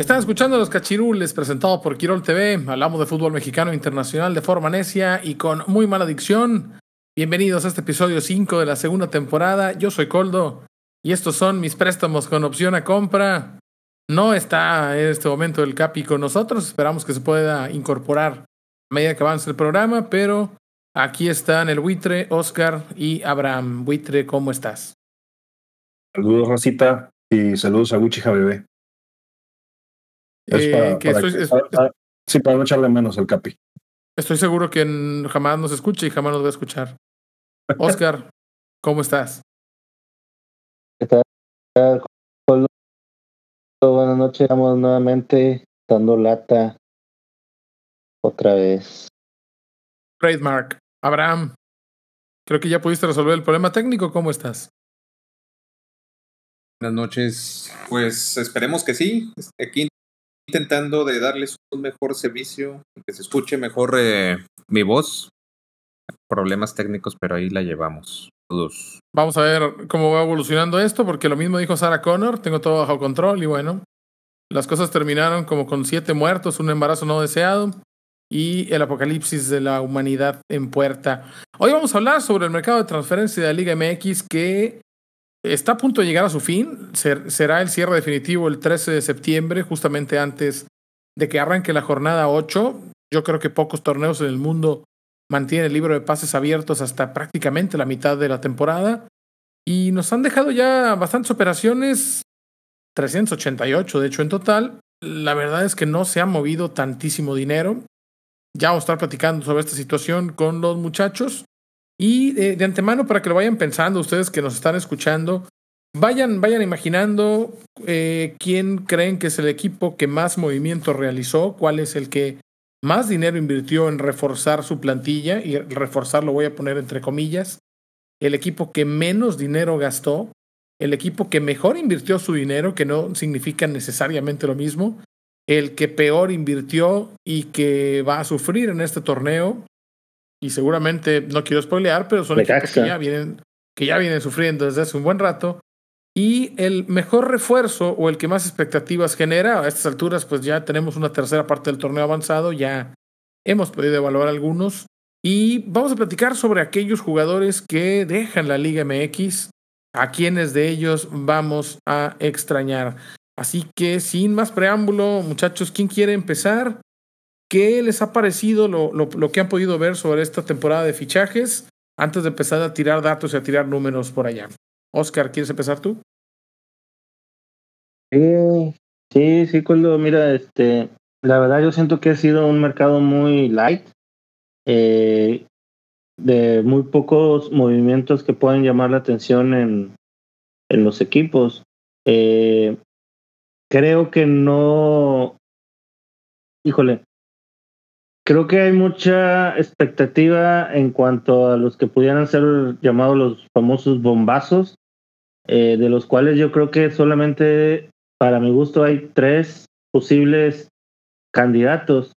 Están escuchando Los Cachirules, presentado por Quirol TV. Hablamos de fútbol mexicano internacional de forma necia y con muy mala dicción. Bienvenidos a este episodio 5 de la segunda temporada. Yo soy Coldo y estos son mis préstamos con opción a compra. No está en este momento el Capi con nosotros. Esperamos que se pueda incorporar a medida que avance el programa, pero aquí están el buitre, Oscar y Abraham. Buitre, ¿cómo estás? Saludos, Rosita, y saludos a Wichija Bebé. Eh, sí, para no echarle menos el capi. Estoy seguro que jamás nos escuche y jamás nos va a escuchar. Oscar, ¿cómo estás? ¿Qué tal? Buenas noches, estamos nuevamente dando lata otra vez. Trademark. Abraham, creo que ya pudiste resolver el problema técnico. ¿Cómo estás? Buenas noches. Pues esperemos que sí. Aquí intentando de darles un mejor servicio, que se escuche mejor eh, mi voz. Problemas técnicos, pero ahí la llevamos. Todos. Vamos a ver cómo va evolucionando esto, porque lo mismo dijo Sarah Connor, tengo todo bajo control y bueno, las cosas terminaron como con siete muertos, un embarazo no deseado y el apocalipsis de la humanidad en puerta. Hoy vamos a hablar sobre el mercado de transferencia de la Liga MX que está a punto de llegar a su fin. será el cierre definitivo el 13 de septiembre, justamente antes de que arranque la jornada 8. Yo creo que pocos torneos en el mundo mantienen el libro de pases abiertos hasta prácticamente la mitad de la temporada. Y nos han dejado ya bastantes operaciones, 388 de hecho en total. La verdad es que no se ha movido tantísimo dinero. Ya vamos a estar platicando sobre esta situación con los muchachos. Y de, antemano, para que lo vayan pensando, ustedes que nos están escuchando, vayan, vayan imaginando eh, quién creen que es el equipo que más movimiento realizó, cuál es el que más dinero invirtió en reforzar su plantilla, y reforzar lo voy a poner entre comillas, el equipo que menos dinero gastó, el equipo que mejor invirtió su dinero, que no significa necesariamente lo mismo, el que peor invirtió y que va a sufrir en este torneo, y seguramente no quiero spoilear, pero son equipos que ya vienen que ya vienen sufriendo desde hace un buen rato. Y el mejor refuerzo o el que más expectativas genera, a estas alturas pues ya tenemos una tercera parte del torneo avanzado, ya hemos podido evaluar algunos. Y vamos a platicar sobre aquellos jugadores que dejan la Liga MX, a quienes de ellos vamos a extrañar. Así que sin más preámbulo, muchachos, ¿quién quiere empezar? ¿Qué les ha parecido lo, lo, que han podido ver sobre esta temporada de fichajes antes de empezar a tirar datos y a tirar números por allá? Oscar, ¿quieres empezar tú? Sí, sí, cuando mira, este, la verdad yo siento que ha sido un mercado muy light, eh, de muy pocos movimientos que pueden llamar la atención en, en los equipos. Eh, creo que no, híjole, Creo que hay mucha expectativa en cuanto a los que pudieran ser llamados los famosos bombazos, eh, de los cuales yo creo que solamente, para mi gusto, hay tres posibles candidatos.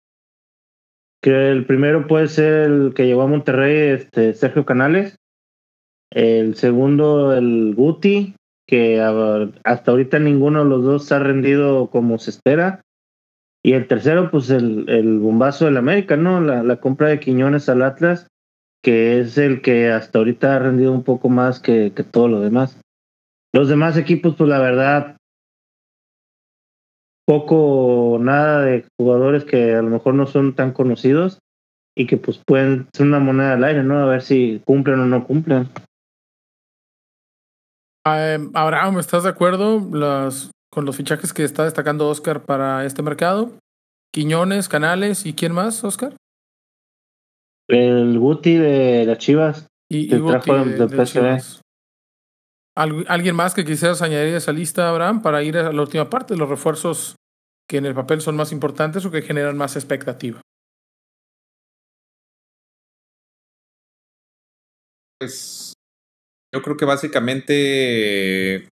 Que el primero puede ser el que llegó a Monterrey, este, Sergio Canales. El segundo, el Guti, que hasta ahorita ninguno de los dos ha rendido como se espera. Y el tercero, pues el, el bombazo del América, ¿no? La, la, compra de Quiñones al Atlas, que es el que hasta ahorita ha rendido un poco más que, que todo lo demás. Los demás equipos, pues la verdad, poco nada de jugadores que a lo mejor no son tan conocidos y que pues pueden ser una moneda al aire, ¿no? A ver si cumplen o no cumplen. Eh, Abraham, ¿estás de acuerdo? Las, con los fichajes que está destacando Oscar para este mercado. Quiñones, Canales y quién más, Oscar? El Guti de las Chivas. Y, y Guti trajo de- del de PSV. Chivas. ¿Algu- ¿Alguien más que quisieras añadir a esa lista, Abraham, para ir a la última parte? Los refuerzos que en el papel son más importantes o que generan más expectativa. Pues yo creo que básicamente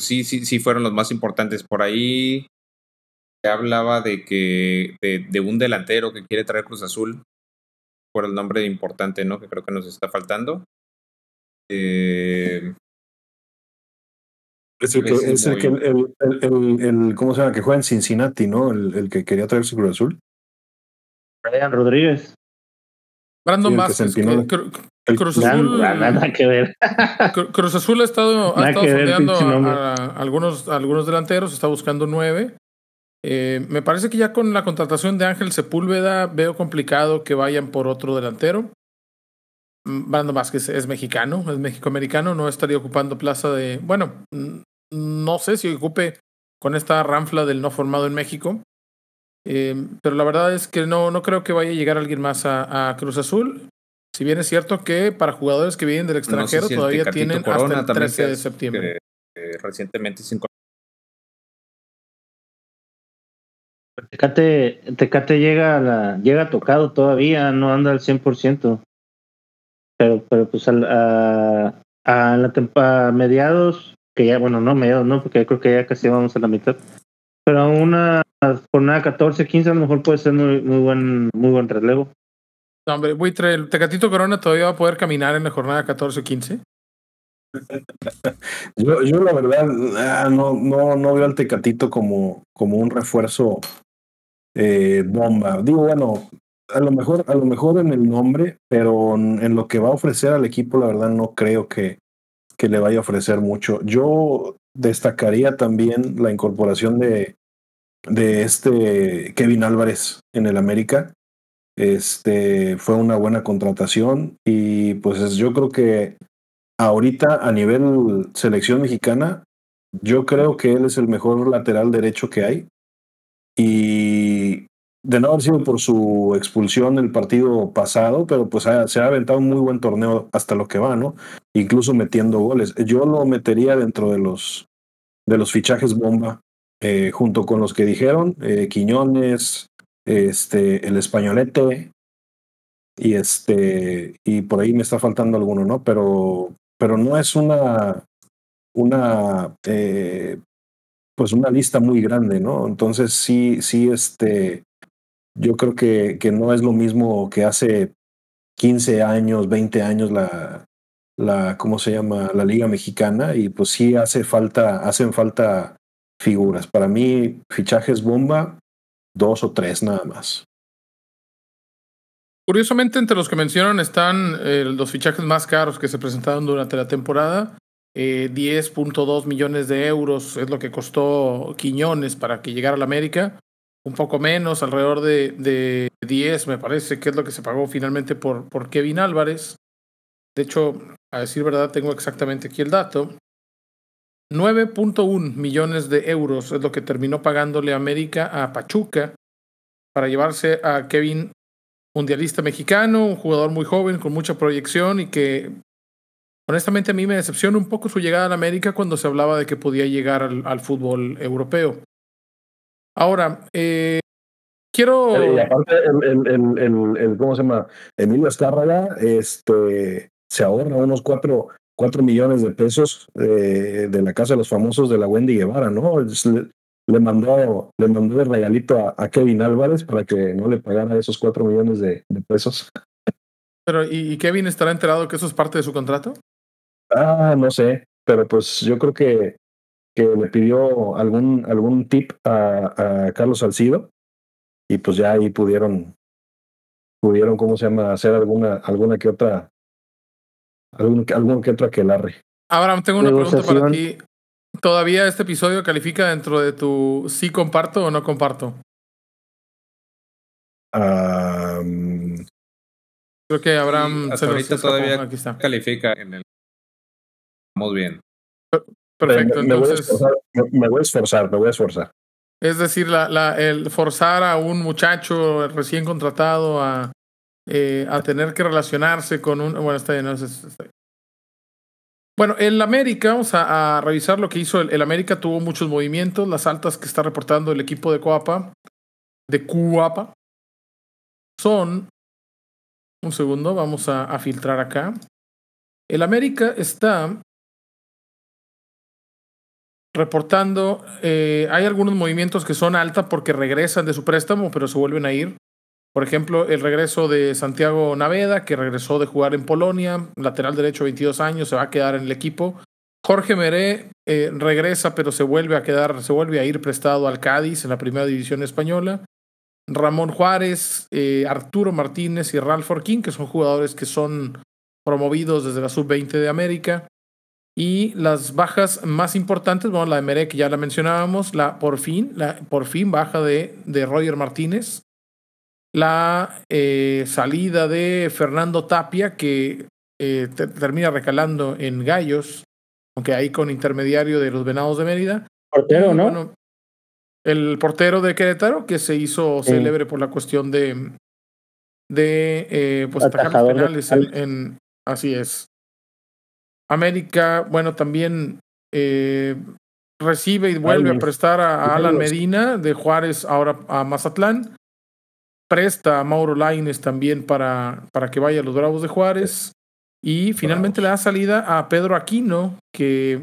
sí, sí, sí fueron los más importantes. Por ahí se hablaba de que de, de un delantero que quiere traer Cruz Azul por el nombre importante, ¿no? Que creo que nos está faltando. Eh, Es el que, es el, que el, el, el- ¿cómo se llama? Que juega en Cincinnati, ¿no? El, el que quería traer su Cruz Azul. Brian Rodríguez. Brandon Vázquez. Cru- El- Cruz Nada, Azul. nada que ver. Cru- Cruz Azul ha estado, ha Nada estado sondeando a, a algunos, a algunos delanteros, está buscando nueve. Eh, me parece que ya con la contratación de Ángel Sepúlveda veo complicado que vayan por otro delantero. Mm, Brandon Vázquez es mexicano, es mexicoamericano, no estaría ocupando plaza de. Bueno, no sé si ocupe con esta ranfla del no formado en México. Eh, pero la verdad es que no, no creo que vaya a llegar alguien más a, a Cruz Azul. Si bien es cierto que para jugadores que vienen del no sé extranjero si todavía tienen Corona hasta el también 13 que de septiembre. que, eh, recientemente se Tecate, Tecate llega a la, llega tocado todavía, no anda al 100%. Pero, pero pues al- a, a la a mediados, que ya, bueno, no mediados, no, porque creo que ya casi vamos a la mitad. Pero a una jornada 14, 15 a lo mejor puede ser muy, muy buen, muy buen relevo. No, hombre, Buitre, el Tecatito Corona todavía va a poder caminar en la jornada 14 o 15. Yo, yo la verdad ah, no, no, no veo al Tecatito como, como un refuerzo eh, bomba. Digo, bueno, a lo mejor, a lo mejor en el nombre, pero en, en lo que va a ofrecer al equipo, la verdad no creo que, que le vaya a ofrecer mucho. Yo destacaría también la incorporación de, de este Kevin Álvarez en el América. Este fue una buena contratación y pues yo creo que ahorita a nivel selección mexicana, yo creo que él es el mejor lateral derecho que hay. Y de no haber sido por su expulsión el partido pasado, pero pues se ha aventado un muy buen torneo hasta lo que va, ¿no? Incluso metiendo goles. Yo lo metería dentro de los, de los fichajes bomba, eh, junto con los que dijeron, eh, Quiñones, este, el españolete, y este, y por ahí me está faltando alguno, ¿no? Pero, pero no es una, una, eh, pues una lista muy grande, ¿no? Entonces sí, sí, este, yo creo que, que no es lo mismo que hace 15 años, 20 años la, la, ¿cómo se llama? La Liga Mexicana y pues sí hace falta, hacen falta figuras. Para mí, fichajes bomba, dos o tres nada más. Curiosamente, entre los que mencionan están eh, los fichajes más caros que se presentaron durante la temporada. Eh, 10.2 millones de euros es lo que costó Quiñones para que llegara a la América. Un poco menos, alrededor de, de 10 me parece que es lo que se pagó finalmente por, por Kevin Álvarez. De hecho, a decir verdad, tengo exactamente aquí el dato. 9.1 millones de euros es lo que terminó pagándole América a Pachuca para llevarse a Kevin mundialista mexicano, un jugador muy joven con mucha proyección y que honestamente a mí me decepciona un poco su llegada a América cuando se hablaba de que podía llegar al, fútbol europeo. Ahora, eh, quiero... Y aparte, el- ¿cómo se llama? Emilio Escárraga, este, se ahorra unos cuatro, cuatro millones de pesos eh, de la casa de los famosos de la Wendy Guevara, ¿no? Es- Le, le mandó, le mandó de regalito a, a Kevin Álvarez para que no le pagara esos cuatro millones de, de pesos. Pero, ¿y, y Kevin estará enterado que eso es parte de su contrato? Ah, no sé, pero pues yo creo que, que le pidió algún, algún tip a, a Carlos Salcido y pues ya ahí pudieron, pudieron, ¿cómo se llama?, hacer alguna, alguna que otra, algún, algún que otro aquelarre. Abraham, tengo una pregunta para ti. ¿Todavía este episodio califica dentro de tu sí comparto o no comparto? Creo que Abraham Sí, hasta se ahorita todavía- Aquí está. califica en el. Vamos bien. Perfecto. me, me voy a Entonces, esforzar, me, me voy a esforzar, me voy a esforzar. es decir, la, la, el forzar a un muchacho recién contratado a, eh, a tener que relacionarse con un. Bueno, está bien, no. Bueno, el América, vamos a, revisar lo que hizo el, el, América, tuvo muchos movimientos, las altas que está reportando el equipo de Coapa, de Cuapa, son, un segundo, vamos a, a filtrar acá. El América está reportando, eh, hay algunos movimientos que son alta porque regresan de su préstamo, pero se vuelven a ir. Por ejemplo, el regreso de Santiago Naveda, que regresó de jugar en Polonia, lateral derecho, 22 años, se va a quedar en el equipo. Jorge Meré eh, regresa, pero se vuelve a quedar, se vuelve a ir prestado al Cádiz en la primera división española. Ramón Juárez, eh, Arturo Martínez y Ralph Forquín, que son jugadores que son promovidos desde la sub-20 de América. Y las bajas más importantes, bueno, la de Meré, que ya la mencionábamos, la por fin, la por fin baja de, de Roger Martínez, la eh, salida de Fernando Tapia, que eh, te, termina recalando en Gallos, aunque ahí con intermediario de los Venados de Mérida. Portero, ¿no? Bueno, el portero de Querétaro, que se hizo Sí. célebre por la cuestión de, de eh, pues, atajar los penales. En, así es. América, bueno, también eh, recibe y vuelve a prestar a, a Alan. Medina de Juárez ahora a Mazatlán. Presta a Mauro Laines también para, para que vaya a los Bravos de Juárez. Y finalmente le da salida a Pedro Aquino, que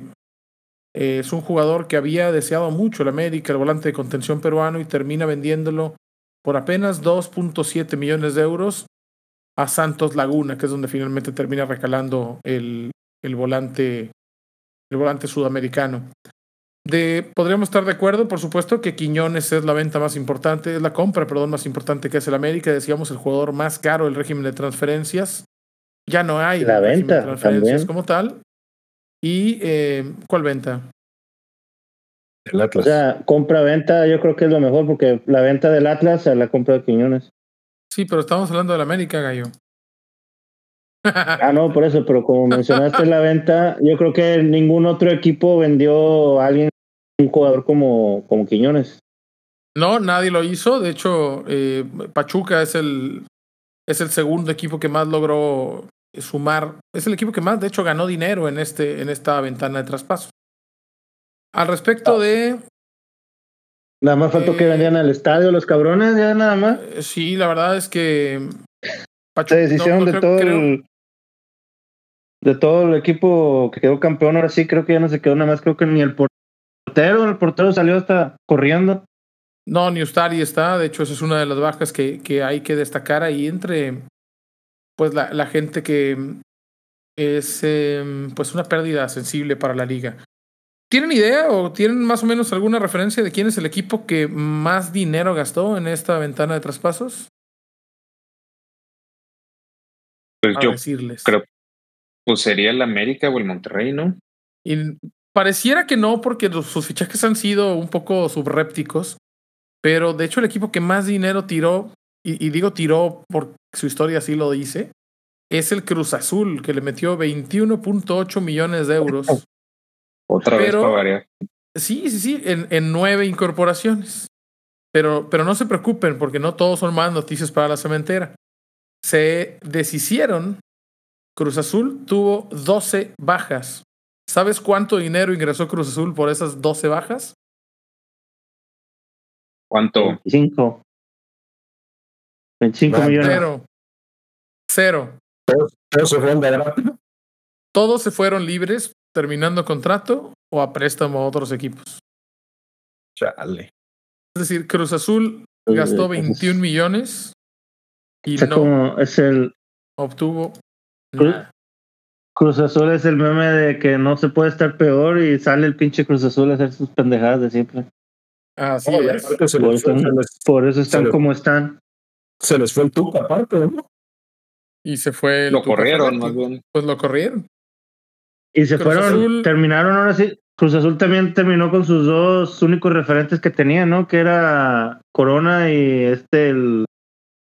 eh, es un jugador que había deseado mucho el América, el volante de contención peruano, y termina vendiéndolo por apenas 2.7 millones de euros a Santos Laguna, que es donde finalmente termina recalando el, el volante el volante sudamericano. De, podríamos estar de acuerdo, por supuesto, que Quiñones es la venta más importante, es la compra, perdón, más importante que es el América. Decíamos el jugador más caro del régimen de transferencias. Ya no hay La venta de transferencias también. como tal. ¿Y eh, cuál venta? El O Atlas. sea, compra-venta yo creo que es lo mejor porque la venta del Atlas a la compra de Quiñones. Sí, pero estamos hablando del América, Gallo. Ah, no, por eso, pero como mencionaste la venta, yo creo que ningún otro equipo vendió a alguien, un jugador como, como Quiñones. No, nadie lo hizo. De hecho, eh, Pachuca es el, es el segundo equipo que más logró sumar. Es el equipo que más, de hecho, ganó dinero en, este, en esta ventana de traspaso. Al respecto de. Nada más faltó que Eh, vendían al estadio los cabrones, ya nada más. eh, Sí, la verdad es que. Se deshicieron no, no de creo- todo creo- el de todo el equipo que quedó campeón, ahora sí creo que ya no se quedó nada más, creo que ni el portero, el portero salió hasta corriendo. No, ni Ustari está. De hecho, esa es una de las bajas que, que hay que destacar ahí entre pues la, la gente que es eh, pues una pérdida sensible para la liga. ¿Tienen idea o tienen más o menos alguna referencia de quién es el equipo que más dinero gastó en esta ventana de traspasos? Pues A yo decirles. creo, pues sería el América o el Monterrey, ¿no? Y pareciera que no, porque sus fichajes han sido un poco subrépticos. Pero de hecho, el equipo que más dinero tiró, y, y digo tiró porque su historia así lo dice, es el Cruz Azul, que le metió 21.8 millones de euros. Otra vez Pero- para variar. Sí, sí, sí, en, en nueve incorporaciones. Pero, pero no se preocupen, porque no todos son más noticias para la cementera. Se deshicieron. Cruz Azul tuvo 12 bajas. ¿Sabes cuánto dinero ingresó Cruz Azul por esas 12 bajas? ¿Cuánto? 25. 25 Ah, millones. Cero. Cero. Todos se fueron de gratis. Todos se fueron libres, terminando contrato o a préstamo a otros equipos. Chale. Es decir, Cruz Azul gastó 21 millones y Es no como es el obtuvo Cruz- nada. Cruz Azul es el meme de que no se puede estar peor y sale el pinche Cruz Azul a hacer sus pendejadas de siempre. No, y es. Por les, fue, les, Por eso están como están. se les fue el tuca aparte, ¿no? Y se fue el Lo corrieron, más bien. Pues lo corrieron. Y se Cruz fueron, Azul- terminaron ahora sí. Cruz Azul también terminó con sus dos únicos referentes que tenía, ¿no? Que era Corona y este, el,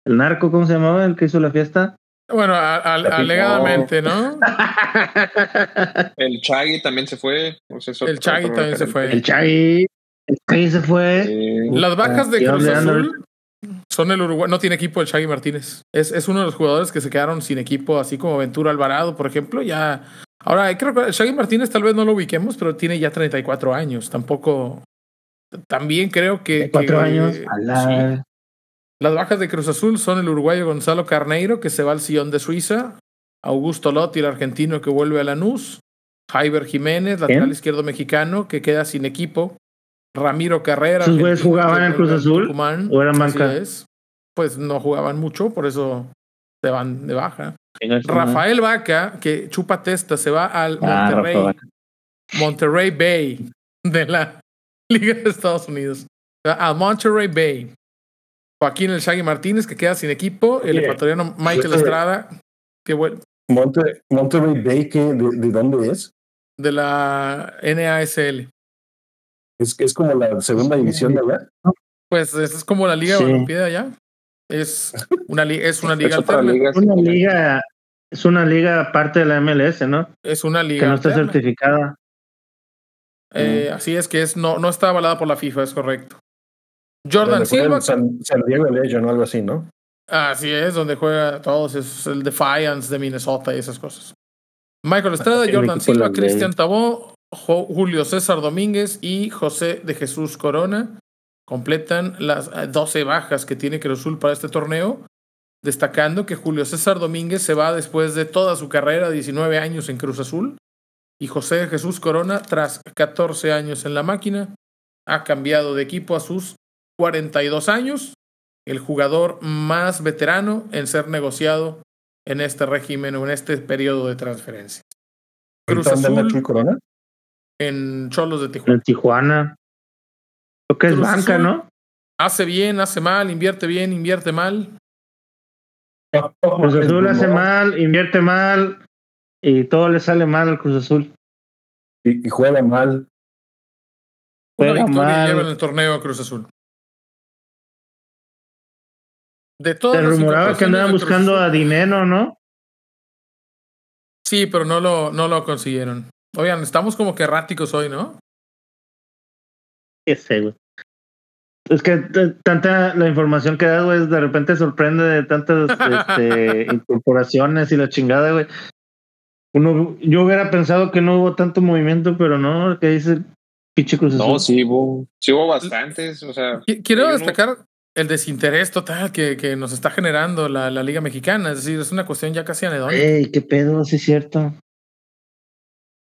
el narco, ¿cómo se llamaba? El que hizo la fiesta. Bueno, a- a- Repito. alegadamente, ¿no? El Chagui también se fue. o sea, es El otro también se fue. El Chagui. El Chagui se fue. Sí. Las bajas de ¿Y Cruz Azul son el Uruguay, no tiene equipo el Shaggy Martínez. Es, es uno de los jugadores que se quedaron sin equipo, así como Ventura Alvarado, por ejemplo. Ya. Ahora, creo que el Shaggy Martínez tal vez no lo ubiquemos, pero tiene ya 34 años. Tampoco. También creo que. Cuatro que- años. sí. Las bajas de Cruz Azul son el uruguayo Gonzalo Carneiro, que se va al Sion de Suiza, Augusto Lotti, el argentino que vuelve a Lanús, Jaiber Jiménez, lateral ¿Quién? izquierdo mexicano, que queda sin equipo, Ramiro Carrera. ¿Esos güeyes jugaban en Cruz Azul? Tucumán. ¿O eran Así banca? es. Pues no jugaban mucho, por eso se van de baja. Rafael Vaca, que chupa testa, se va al Ah, Monterrey, Bay de la Liga de Estados Unidos. Al Monterrey Bay. Joaquín El Shaggy Martínez, que queda sin equipo. El Oye, ecuatoriano Michael Estrada, que vuelve Monte, Monterrey Bay, ¿qué, de, ¿de dónde es? de la NASL. es? Es como la segunda división de allá. Pues esa es como la Liga Sí. De allá. Es una, li- es una liga Es una liga, es una liga aparte de la MLS, ¿no? Es una liga Que no está alterna. certificada. Eh, así es que es, no, no está avalada por la FIFA, es correcto. Jordan Silva, San, San Diego Legion o algo así, ¿no? Así es, donde juega todos, es el Defiance de Minnesota y esas cosas. Michael Estrada, Jordan Silva, Cristian Tabó, Julio César Domínguez y José de Jesús Corona completan las eh, 12 bajas que tiene Cruz Azul para este torneo, destacando que Julio César Domínguez se va después de toda su carrera, 19 años en Cruz Azul, y José de Jesús Corona, tras 14 años en la máquina, ha cambiado de equipo a sus 42 años el jugador más veterano en ser negociado en este régimen o en este periodo de transferencia. Cruz ¿Dónde anda Azul Chuy Corona? en Cholos de Tijuana. En Tijuana. Lo que es Cruz banca, Azul. ¿no? Hace bien, hace mal, invierte bien, invierte mal. Cruz Azul hace mal, invierte mal y todo le sale mal al Cruz Azul. Y, y juega mal. Una Juega victoria mal. lleva en el torneo a Cruz Azul. De Se todas las rumoraba que andaban buscando a Dinero, ¿no? Sí, pero no lo, no lo consiguieron. Oigan, estamos como que erráticos hoy, ¿no? Qué sé, güey. Es que tanta la información que da, güey, de repente sorprende de tantas este, incorporaciones y la chingada, güey. Uno, yo hubiera pensado que no hubo tanto movimiento, pero no, que dice pinche. No, sí hubo, sí hubo bastantes. O sea, Qui- Quiero destacar el desinterés total que, que nos está generando la, la Liga Mexicana. Es decir, es una cuestión ya casi anedónica. Ey, qué pedo, sí es cierto.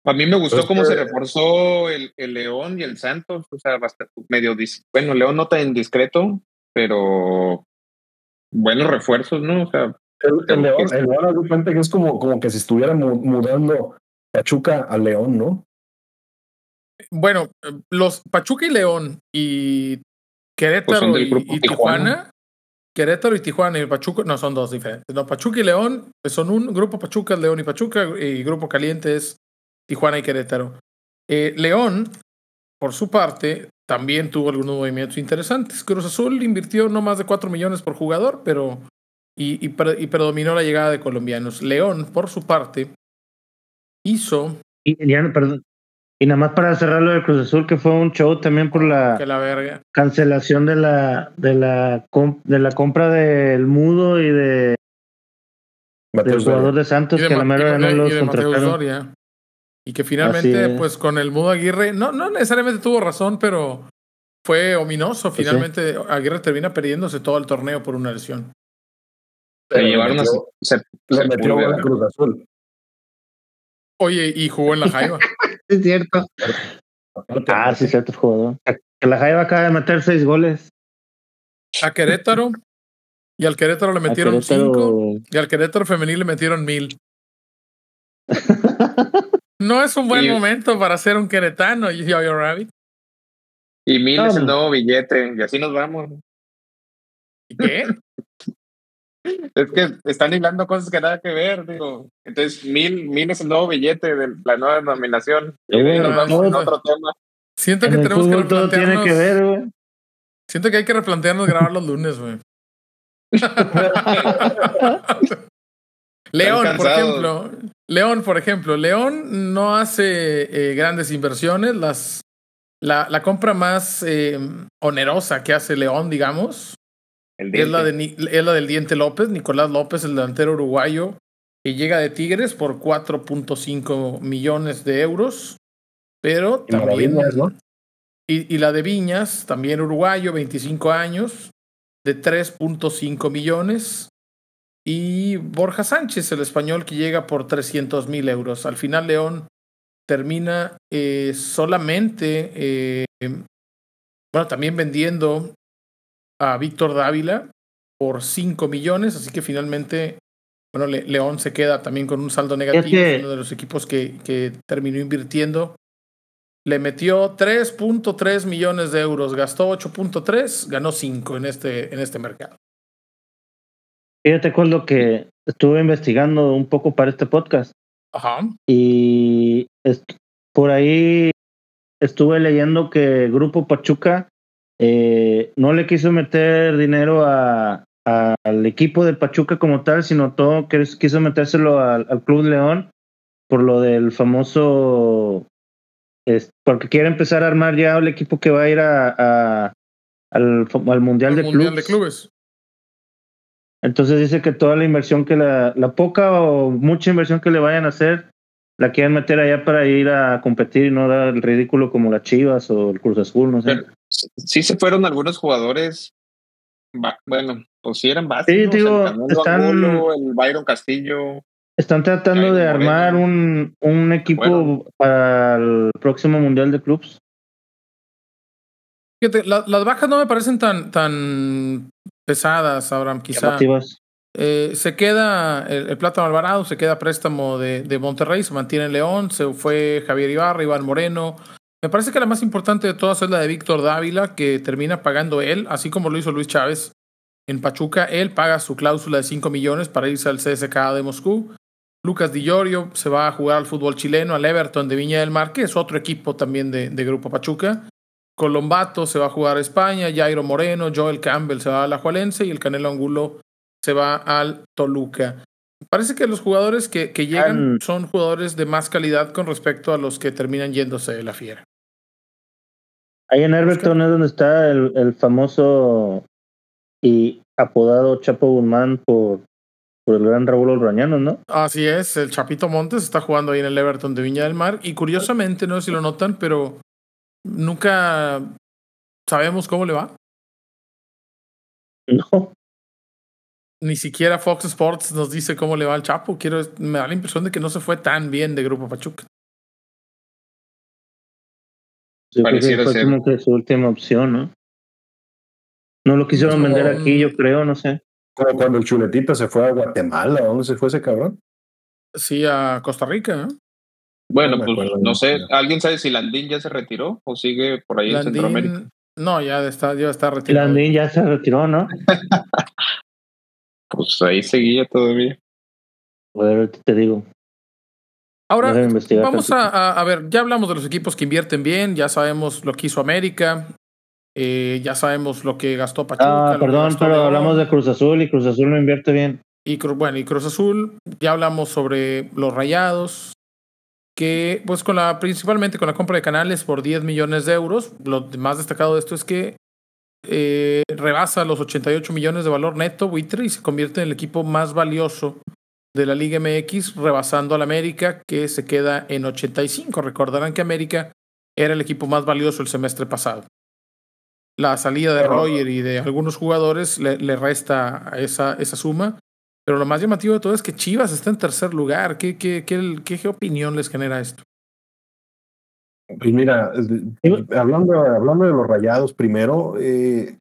a mí me gustó Pues cómo que- se reforzó el, el León y el Santos. O sea, bastante, medio. dis- Bueno, León no tan discreto, pero buenos refuerzos, ¿no? O sea, El, el León, que- el León, cuenta que es como, como que si estuviera mu- mudando Pachuca a León, ¿no? Bueno, eh, los Pachuca y León y Querétaro Pues son del y, grupo y Tijuana. Tijuana. Querétaro y Tijuana y Pachuca no son dos diferentes. No, Pachuca y León pues, son un grupo Pachuca, León y Pachuca y grupo caliente es Tijuana y Querétaro. Eh, León, por su parte, también tuvo algunos movimientos interesantes. Cruz Azul invirtió no más de 4 millones por jugador, pero y, y pre- y predominó la llegada de colombianos. León, por su parte, hizo Y, ya, perdón. Y nada más para cerrar lo de Cruz Azul, que fue un show también por la que la verga. cancelación de la de la de la compra del Mudo y de del jugador de Santos y de, que la mera y- no y los contrataron. Doria. Y que finalmente, pues con el Mudo Aguirre, no, no necesariamente tuvo razón, pero fue ominoso. sí. Finalmente, Aguirre termina perdiéndose todo el torneo por una lesión. se llevaron a metió- Se- Le metió a. Cruz Azul. Oye, y jugó en la Jaiba. Es cierto. Ah, sí, cierto, jugador. Que la Jaiba acaba de meter seis goles. a Querétaro. Y al Querétaro le metieron Querétaro- cinco. Y al Querétaro femenil le metieron mil. No es un buen Y- momento para ser un queretano, Yo-Yo Rabbit. Y mil es el nuevo billete. Y así nos vamos. ¿Y qué? Es que están hilando cosas que nada que ver, digo. Entonces, mil, mil es el nuevo billete de la nueva denominación. Y de ahí nos vamos en otro tema. Siento que En el tenemos que fútbol todo tiene replantearnos. que ver, güey. Siento que hay que replantearnos grabar los lunes, güey. León, por ejemplo. León, por ejemplo. León no hace eh, grandes inversiones. Las, la, la compra más eh, onerosa que hace León, digamos, El Es la, de, es la del Diente López, Nicolás López, el delantero uruguayo, que llega de Tigres por 4.5 millones de euros. Pero Y también. Maravillas, ¿no? Y, y la de Viñas, también uruguayo, 25 años, de 3.5 millones. Y Borja Sánchez, el español, que llega por 300 mil euros. Al final, León termina eh, solamente, eh, bueno, también vendiendo a Víctor Dávila por 5 millones. Así que finalmente, bueno, Le- León se queda también con un saldo negativo. que- Es uno de los equipos que, que terminó invirtiendo le metió 3.3 millones de euros, gastó 8.3, ganó 5 en este, en este mercado. Fíjate con lo que estuve investigando un poco para este podcast Ajá. y por ahí estuve leyendo que Grupo Pachuca eh, no le quiso meter dinero a, a- al equipo del Pachuca como tal, sino todo que quiso metérselo al, al Club León por lo del famoso es- porque quiere empezar a armar ya el equipo que va a ir a, a- al, al Mundial, de, Mundial Clubes. de Clubes. Entonces dice que toda la inversión que la, la poca o mucha inversión que le vayan a hacer, la quieren meter allá para ir a competir y no dar el ridículo como las Chivas o el Cruz Azul, no sé. Pero sí se fueron algunos jugadores, bueno, pues sí eran básicos. Sí, digo, el están- Angulo, el Byron Castillo. Están tratando de armar un, un equipo Bueno. para el próximo Mundial de Clubs. Fíjate, la- las bajas no me parecen tan, tan pesadas, Abraham. Quizá. Eh, se queda el, el Plátano Alvarado, se queda a préstamo de, de Monterrey, se mantiene en León, se fue Javier Ibarra, Iván Moreno. Me parece que la más importante de todas es la de Víctor Dávila, que termina pagando él, así como lo hizo Luis Chávez en Pachuca. Él paga su cláusula de 5 millones para irse al CSKA de Moscú. Lucas Di Llorio se va a jugar al fútbol chileno, al Everton de Viña del Mar, que es otro equipo también de, de Grupo Pachuca. Colombato se va a jugar a España, Jairo Moreno, Joel Campbell se va a la Jualense y el Canelo Angulo se va al Toluca. Parece que los jugadores que, que llegan An- son jugadores de más calidad con respecto a los que terminan yéndose de la fiera. Ahí en Everton es donde está el, el famoso y apodado Chapo Guzmán por, por el gran Raúl Olrañano, ¿no? Así es, el Chapito Montes está jugando ahí en el Everton de Viña del Mar y curiosamente, no sé si lo notan, pero nunca sabemos cómo le va. No. Ni siquiera Fox Sports nos dice cómo le va al Chapo. Quiero, me da la impresión de que no se fue tan bien de Grupo Pachuca. Yo creo que Pareciera fue ser. como que su última opción, ¿no? No lo quisieron Como- vender aquí, yo creo, no sé. Como cuando el chuletita se fue a Guatemala, ¿a dónde se fue ese cabrón? Sí, a Costa Rica. ¿eh? Bueno, No pues no sé, ¿alguien sabe si Landín ya se retiró o sigue por ahí en Centroamérica? No, ya está, ya está retirado. Landín ya se retiró, ¿no? Pues ahí seguía todavía. A ver, te digo. Ahora, vamos a, a, a ver, ya hablamos de los equipos que invierten bien, ya sabemos lo que hizo América, eh, ya sabemos lo que gastó Pachuca. Ah, lo que perdón, gastó pero León, hablamos de Cruz Azul y Cruz Azul no invierte bien. Y bueno, y Cruz Azul, ya hablamos sobre los rayados, que pues con la, principalmente con la compra de canales por 10 millones de euros, lo más destacado de esto es que eh, rebasa los 88 millones de valor neto buitre y se convierte en el equipo más valioso de la Liga MX, rebasando al América, que se queda en 85. Recordarán que América era el equipo más valioso el semestre pasado. La salida de Roger y de algunos jugadores le, le resta esa, esa suma. Pero lo más llamativo de todo es que Chivas está en tercer lugar. ¿Qué, qué, qué, qué, qué opinión les genera esto? Pues mira, hablando, hablando de los rayados primero, eh,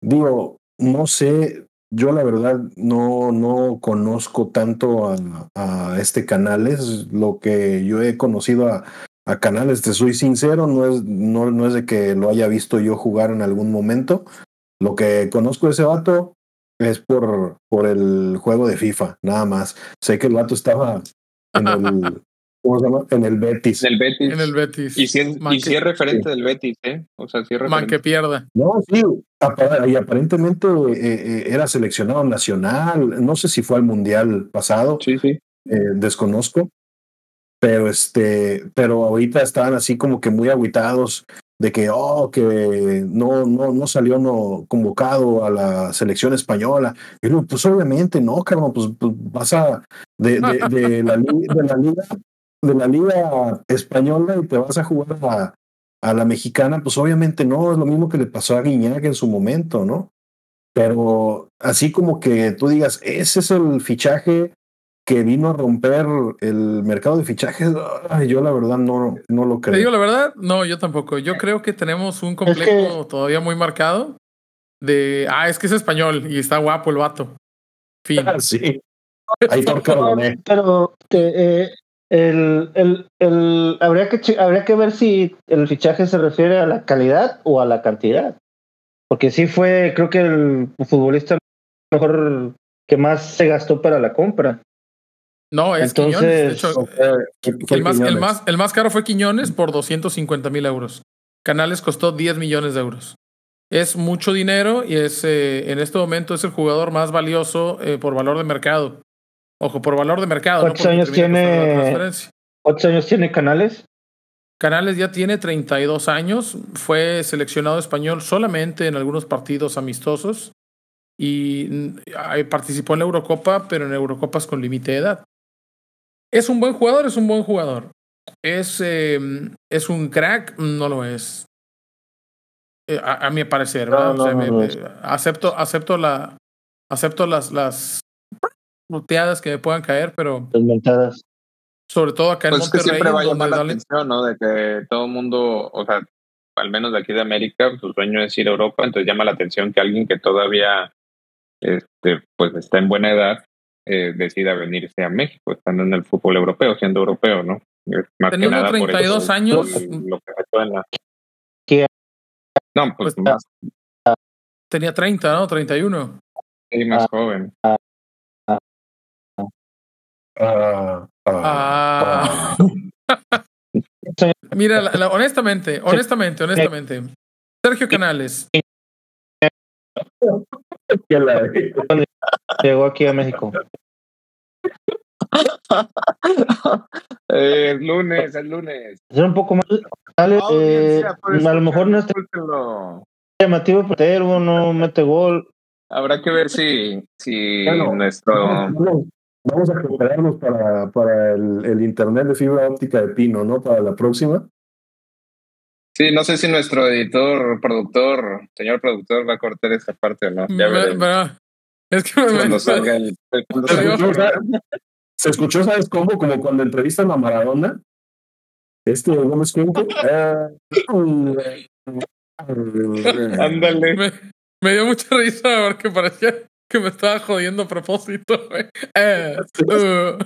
digo, no sé, yo la verdad no, no conozco tanto a, a este Canales, lo que yo he conocido a, a Canales, te soy sincero, no es, no, no es de que lo haya visto yo jugar en algún momento. Lo que conozco de ese vato es por, por el juego de FIFA, nada más. Sé que el vato estaba en el, ¿cómo se llama? En el Betis. En el Betis. En el Betis. Y si es, Man y si que- es referente del Betis, ¿eh? O sea, si es Man referente. que pierda. No, sí, y aparentemente eh, eh, era seleccionado nacional. No sé si fue al mundial pasado, Sí, sí. eh, desconozco. Pero este, pero ahorita estaban así como que muy aguitados de que, oh, que no, no, no salió no convocado a la selección española. Y luego, pues obviamente no, cabrón, pues, pues vas a de, de, de, la, de la liga de la liga española y te vas a jugar a, a la mexicana, pues obviamente no, es lo mismo que le pasó a Guiñac en su momento, ¿no? Pero así como que tú digas, ese es el fichaje que vino a romper el mercado de fichajes, ay, yo la verdad no, no lo creo. Te digo la verdad, no, yo tampoco. Yo creo que tenemos un complejo que... todavía muy marcado de, ah, es que es español y está guapo el vato. Fin. Ah, sí. Ahí Pero eh, el, el, el, habría, que, habría que ver si el fichaje se refiere a la calidad o a la cantidad. Porque sí fue, creo que el futbolista mejor que más se gastó para la compra. No, es Entonces, Quiñones. De hecho, el, más, el, más, el más caro fue Quiñones por 250 mil euros. Canales costó 10 millones de euros. Es mucho dinero y es eh, en este momento es el jugador más valioso eh, por valor de mercado. Ojo, por valor de mercado. ¿Cuántos años tiene? ¿Cuántos años tiene Canales? Canales ya tiene 32 años. Fue seleccionado español solamente en algunos partidos amistosos y mm, participó en la Eurocopa, pero en Eurocopas con límite de edad. ¿Es un buen jugador? Es un buen jugador. ¿Es, eh, ¿es un crack? No lo es. Eh, a, a, mi parecer, ¿verdad? No, no, o sea, me, me, acepto, acepto, la, acepto las, las muteadas que me puedan caer, pero. Desmentadas. Sobre todo acá en pues Monterrey. Que siempre va a llamar la atención, ¿no? De que todo el mundo, o sea, al menos de aquí de América, su sueño es ir a Europa, entonces llama la atención que alguien que todavía este, pues está en buena edad eh, decida venirse a México, estando en el fútbol europeo, siendo europeo, ¿no? Más Teniendo que nada 32 por eso, años. Lo que en la... ¿Qué? No, pues, pues más. Tenía 30, ¿no? 31. Sí, más ah, joven. Ah, ah, ah. Mira, la, la, honestamente, honestamente, honestamente. Sergio Canales. Llegó aquí a México. eh, el lunes, el lunes. Es un poco más. Dale, eh, a lo mejor no está llamativo, pero no mete gol. Habrá que ver si, si bueno, nuestro. Vamos a prepararnos para, para el, el, internet de fibra óptica de Pino, ¿no? Para la próxima. Sí, no sé si nuestro editor, productor, señor productor, va a cortar esta parte o no. Ya veremos. Es que me, cuando salga el, cuando se, escuchó, ¿sabes? se escuchó, ¿sabes cómo? Como cuando entrevistan a Maradona. Este Gómez Cuenco. Ándale. Me, me, dio mucha risa porque parecía que me estaba jodiendo a propósito. Eh, uh,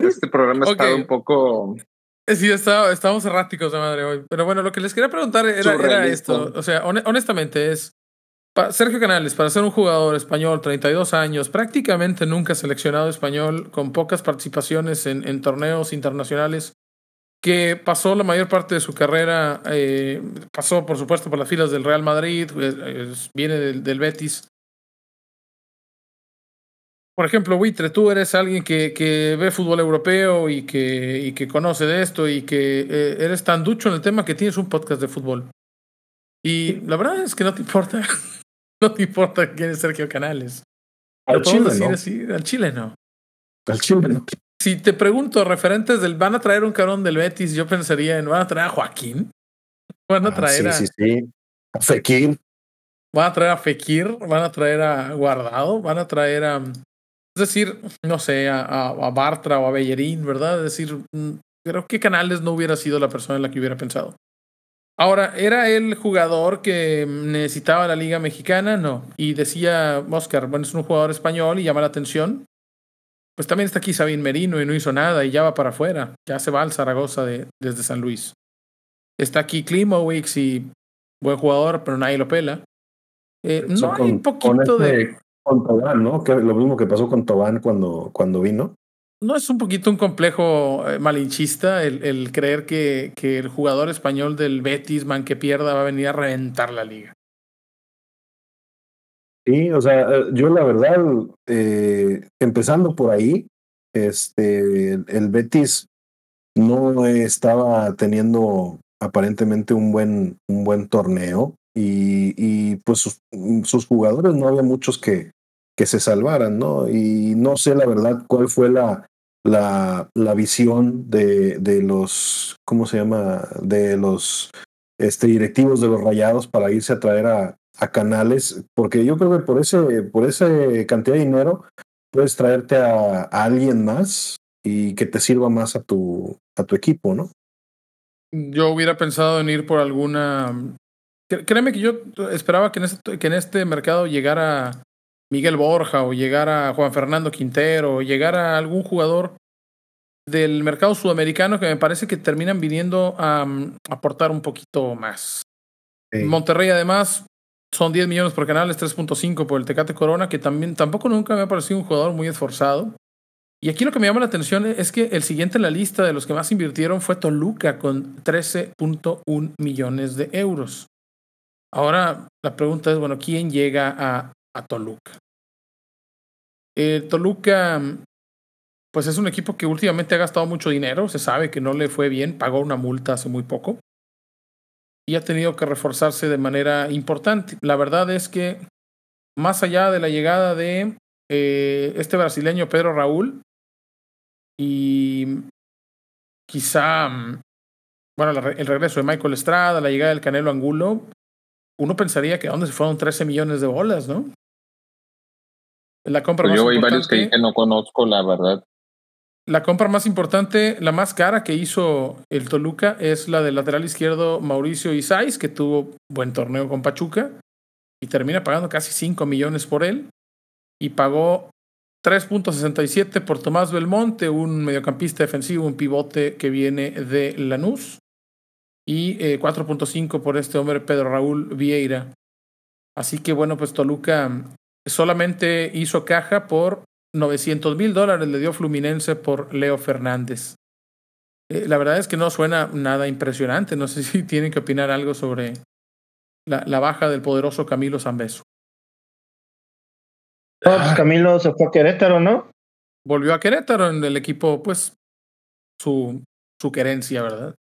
este programa okay. está un poco Sí, está, estábamos erráticos de madre hoy. Pero bueno, lo que les quería preguntar era, era esto. O sea, on, honestamente, es. Sergio Canales, para ser un jugador español, 32 años, prácticamente nunca seleccionado español, con pocas participaciones en, en torneos internacionales, que pasó la mayor parte de su carrera, eh, pasó por supuesto por las filas del Real Madrid, eh, viene del, del Betis, por ejemplo, Buitre, tú eres alguien que, que ve fútbol europeo y que, y que conoce de esto y que eh, eres tan ducho en el tema que tienes un podcast de fútbol. Y la verdad es que no te importa. no te importa quién es Sergio Canales. Al Chile, decir no. así? Al Chile no. Al Chile no. Si te pregunto, referentes del van a traer un carón del Betis, yo pensaría en van a traer a Joaquín. Van a traer ah, sí, a. Sí, sí. A Fekir. Van a traer a Fekir, van a traer a Guardado, van a traer a. Es decir, no sé, a, a, Bartra o a Bellerín, ¿verdad? Es decir, creo que Canales no hubiera sido la persona en la que hubiera pensado. Ahora, ¿era el jugador que necesitaba la Liga Mexicana? No. Y decía Oscar, bueno, es un jugador español y llama la atención. Pues también está aquí Sabín Merino y no hizo nada y ya va para afuera. Ya se va al Zaragoza de, desde San Luis. Está aquí Klimowicz y buen jugador, pero nadie lo pela. Eh, no con, hay un poquito este, de con Tobán, ¿no? Que lo mismo que pasó con Tobán cuando, cuando vino. ¿No es un poquito un complejo eh, malinchista el, el creer que, que, el jugador español del Betis, man, que pierda, va a venir a reventar la liga? Sí, o sea, yo la verdad, eh, empezando por ahí, este, el, Betis no estaba teniendo aparentemente un buen, un buen torneo y, y pues sus, sus, jugadores no había muchos que, que se salvaran, ¿no? Y no sé la verdad cuál fue la, la, la visión de, de los, ¿cómo se llama? De los este, directivos de los rayados para irse a traer a, a Canales, porque yo creo que por ese, por esa cantidad de dinero puedes traerte a, a, alguien más y que te sirva más a tu, a tu equipo, ¿no? Yo hubiera pensado en ir por alguna. Créeme que yo esperaba que en este, que en este mercado llegara Miguel Borja o llegara Juan Fernando Quintero o llegara algún jugador del mercado sudamericano que me parece que terminan viniendo a, aportar un poquito más. Sí. Monterrey además son 10 millones por canales, 3.5 por el Tecate Corona, que también tampoco nunca me ha parecido un jugador muy esforzado. Y aquí lo que me llama la atención es que el siguiente en la lista de los que más invirtieron fue Toluca con 13.1 millones de euros. Ahora la pregunta es, bueno, ¿quién llega a, a Toluca? Eh, Toluca, pues es un equipo que últimamente ha gastado mucho dinero, se sabe que no le fue bien, pagó una multa hace muy poco y ha tenido que reforzarse de manera importante. La verdad es que más allá de la llegada de eh, este brasileño Pedro Raúl y quizá, bueno, el regreso de Michael Estrada, la llegada del Canelo Angulo, uno pensaría que dónde se fueron 13 millones de bolas, ¿no? La compra pues más yo hay varios que, no conozco, la verdad. La compra más importante, la más cara que hizo el Toluca es la del lateral izquierdo Mauricio Isais, que tuvo buen torneo con Pachuca y termina pagando casi 5 millones por él. Y pagó 3.67 por Tomás Belmonte, un mediocampista defensivo, un pivote que viene de Lanús. Y eh, 4.5 por este hombre Pedro Raúl Vieira. Así que bueno, pues Toluca solamente hizo caja por 900 mil dólares le dio Fluminense por Leo Fernández. Eh, la verdad es que no suena nada impresionante. No sé si tienen que opinar algo sobre la, la baja del poderoso Camilo Zambeso. No, pues Camilo se fue a Querétaro, ¿no? Volvió a Querétaro en el equipo, pues, su, su querencia, ¿verdad?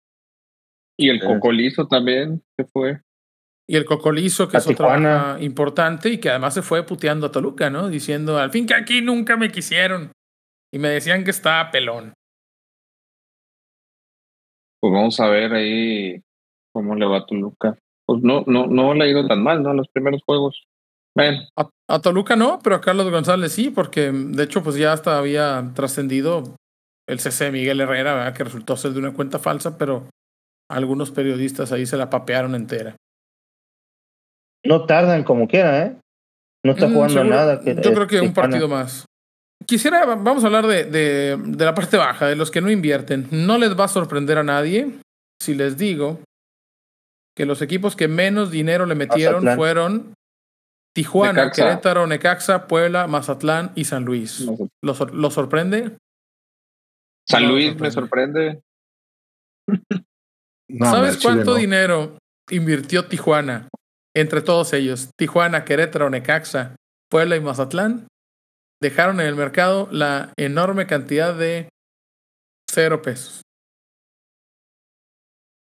Y el Cocolizo también se fue. Y el Cocolizo, que A es otra Tijuana. baja importante y que además se fue puteando a Toluca, ¿no? Diciendo, al fin que aquí nunca me quisieron. Y me decían que estaba pelón. Pues vamos a ver ahí cómo le va a Toluca. Pues no, no, no le ha ido tan mal, ¿no? Los primeros juegos. Bueno, A, a Toluca no, pero a Carlos González sí, porque de hecho, pues ya hasta había trascendido el CC de Miguel Herrera, ¿verdad? que resultó ser de una cuenta falsa, pero algunos periodistas ahí se la papearon entera. No tardan como quiera, ¿eh? No está Mm, jugando seguro- nada. que- Yo creo que un Tijuana. partido más. Quisiera, vamos a hablar de, de, de la parte baja, de los que no invierten. No les va a sorprender a nadie si les digo que los equipos que menos dinero le metieron Mazatlán. fueron Tijuana, Necaxa. Querétaro, Necaxa, Puebla, Mazatlán y San Luis. no sé. ¿Lo, sor- lo sorprende? San No, Luis me sorprende. No, ¿Sabes cuánto no. dinero invirtió Tijuana entre todos ellos? Tijuana, Querétaro, Necaxa, Puebla y Mazatlán dejaron en el mercado la enorme cantidad de cero pesos.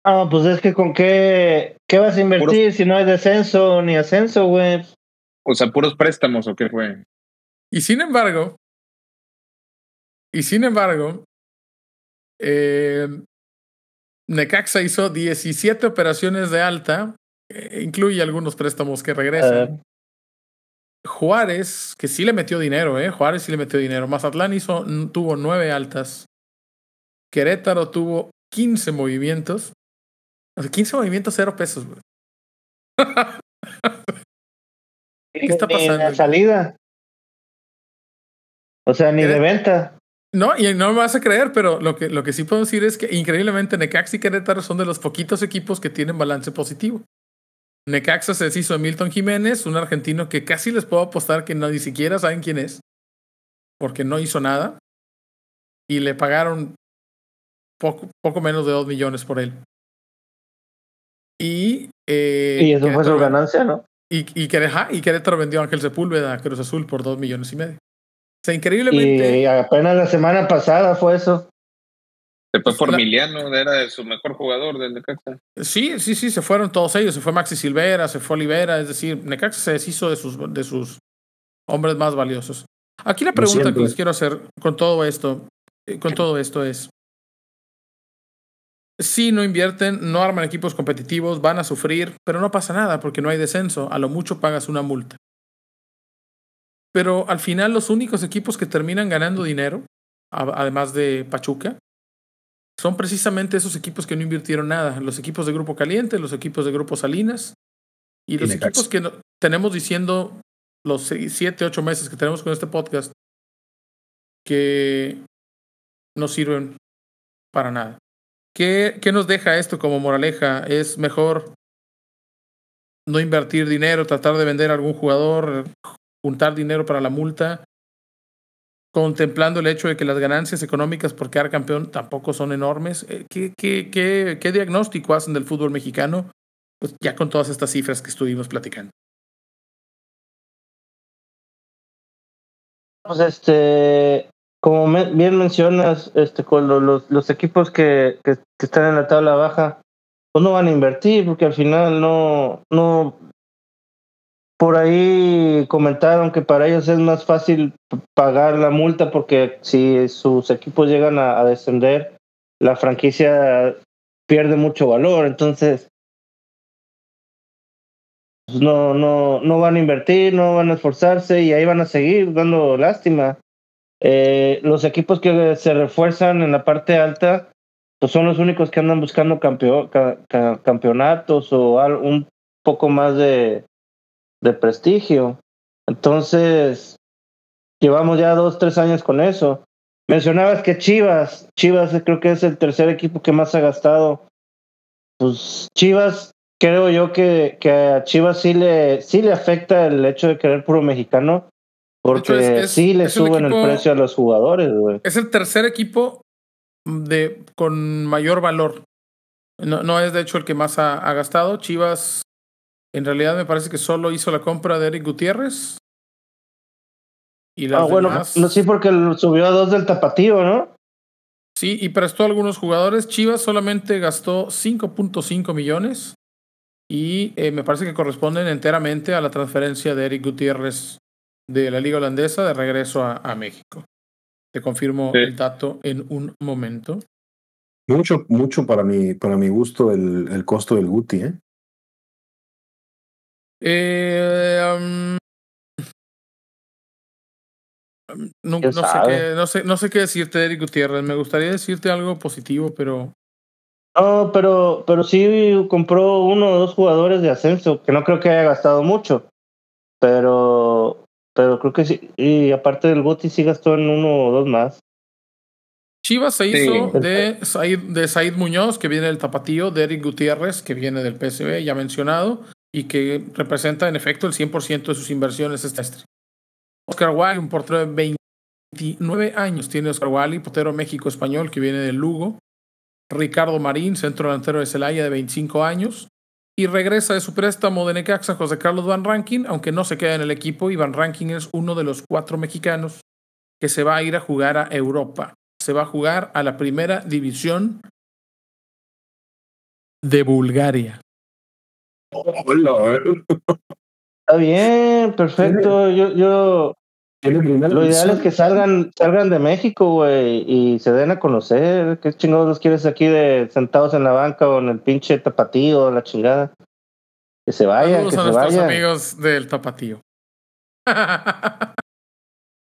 Ah, pues es que con qué, qué vas a invertir si no hay descenso ni ascenso, güey. O sea, puros préstamos, ¿o qué fue? Y sin embargo, y sin embargo, eh, Necaxa hizo 17 operaciones de alta, incluye algunos préstamos que regresan. Eh, Juárez, que sí le metió dinero, ¿eh? Juárez sí le metió dinero. Mazatlán hizo, tuvo nueve altas. Querétaro tuvo 15 movimientos. O sea, 15 movimientos, cero pesos, güey. ¿Qué está ni de pasando? salida. O sea, ni de venta. No, y no me vas a creer, pero lo que, lo que sí puedo decir es que increíblemente Necaxa y Querétaro son de los poquitos equipos que tienen balance positivo. Necaxa se deshizo de Milton Jiménez, un argentino que casi les puedo apostar que no, ni siquiera saben quién es, porque no hizo nada. Y le pagaron poco, poco menos de 2 millones por él. Y, eh, Y eso fue su Querétaro- ganancia, ¿no? y, y, ajá, y Querétaro vendió a Ángel Sepúlveda a Cruz Azul por 2 millones y medio. O sea, increíblemente. Y apenas la semana pasada fue eso. Se fue por La- Miliano, era su mejor jugador del Necaxa. Sí, sí, sí, se fueron todos ellos. Se fue Maxi Silvera, se fue Olivera. Es decir, Necaxa se deshizo de sus, de sus hombres más valiosos. Aquí la pregunta que les quiero hacer con todo esto, eh, con todo esto es: si no invierten, no arman equipos competitivos, van a sufrir, pero no pasa nada porque no hay descenso. A lo mucho pagas una multa. Pero al final, los únicos equipos que terminan ganando dinero, además de Pachuca, son precisamente esos equipos que no invirtieron nada. Los equipos de Grupo Caliente, los equipos de Grupo Salinas y los equipos que no- tenemos diciendo los seis- siete, ocho meses que tenemos con este podcast que no sirven para nada. ¿Qué, qué nos deja esto como moraleja? ¿Es mejor no invertir dinero, tratar de vender a algún jugador, juntar dinero para la multa, contemplando el hecho de que las ganancias económicas por quedar campeón tampoco son enormes? Eh, ¿Qué, qué, qué, qué diagnóstico hacen del fútbol mexicano? Pues ya con todas estas cifras que estuvimos platicando. Pues este, como bien mencionas, este, con lo- los, los equipos que, que, que están en la tabla baja, pues no van a invertir porque al final no, no. Por ahí comentaron que para ellos es más fácil pagar la multa porque si sus equipos llegan a, descender, la franquicia pierde mucho valor. Entonces, pues no, no, no van a invertir, no van a esforzarse y ahí van a seguir dando lástima. Eh, los equipos que se refuerzan en la parte alta, pues son los únicos que andan buscando campeo- ca- ca- campeonatos o un poco más de, de prestigio. Entonces, llevamos ya dos, tres años con eso. Mencionabas que Chivas, Chivas creo que es el tercer equipo que más ha gastado. Pues Chivas, creo yo que, que a Chivas sí le, sí le afecta el hecho de querer puro mexicano, porque es- es- sí le es el suben equipo- el precio a los jugadores, güey. Es el tercer equipo de, con mayor valor. No, no es de hecho el que más ha, ha gastado. Chivas, en realidad me parece que solo hizo la compra de Eric Gutiérrez. Y las Ah, bueno, demás- no, sí, porque lo subió a dos del tapatío, ¿no? Sí, y prestó a algunos jugadores. Chivas solamente gastó 5.5 millones. Y eh, me parece que corresponden enteramente a la transferencia de Eric Gutiérrez de la Liga Holandesa de regreso a, a México. Te confirmo Sí. el dato en un momento. Mucho, mucho para mi, para mi gusto el, el costo del Guti, ¿eh? Eh, um, no, ¿Quién no sé qué, no, sé, no sé qué decirte, Eric Gutiérrez. Me gustaría decirte algo positivo, pero No, pero, pero sí compró uno o dos jugadores de ascenso, que no creo que haya gastado mucho. Pero, pero creo que sí. Y aparte del Guti, sí gastó en uno o dos más. Chivas se Sí. hizo de, Said, de Said Muñoz, que viene del Tapatío, de Eric Gutiérrez, que viene del PSV, ya mencionado, y que representa en efecto el 100% de sus inversiones este. Oscar Wally, un portero de 29 años, tiene Oscar Wally, portero México-español, que viene del Lugo. Ricardo Marín, centro delantero de Celaya, de 25 años. Y regresa de su préstamo de Necaxa José Carlos Van Rankin, aunque no se queda en el equipo. Y Van Rankin es uno de los cuatro mexicanos que se va a ir a jugar a Europa. Se va a jugar a la primera división de Bulgaria. Hola, Está bien, perfecto. Yo, yo, lo ideal es que salgan, salgan de México, güey, y se den a conocer. ¿Qué chingados los quieres aquí de sentados en la banca o en el pinche tapatío, la chingada? Que se vayan, Saludos que a se nuestros vayan. amigos del Tapatío.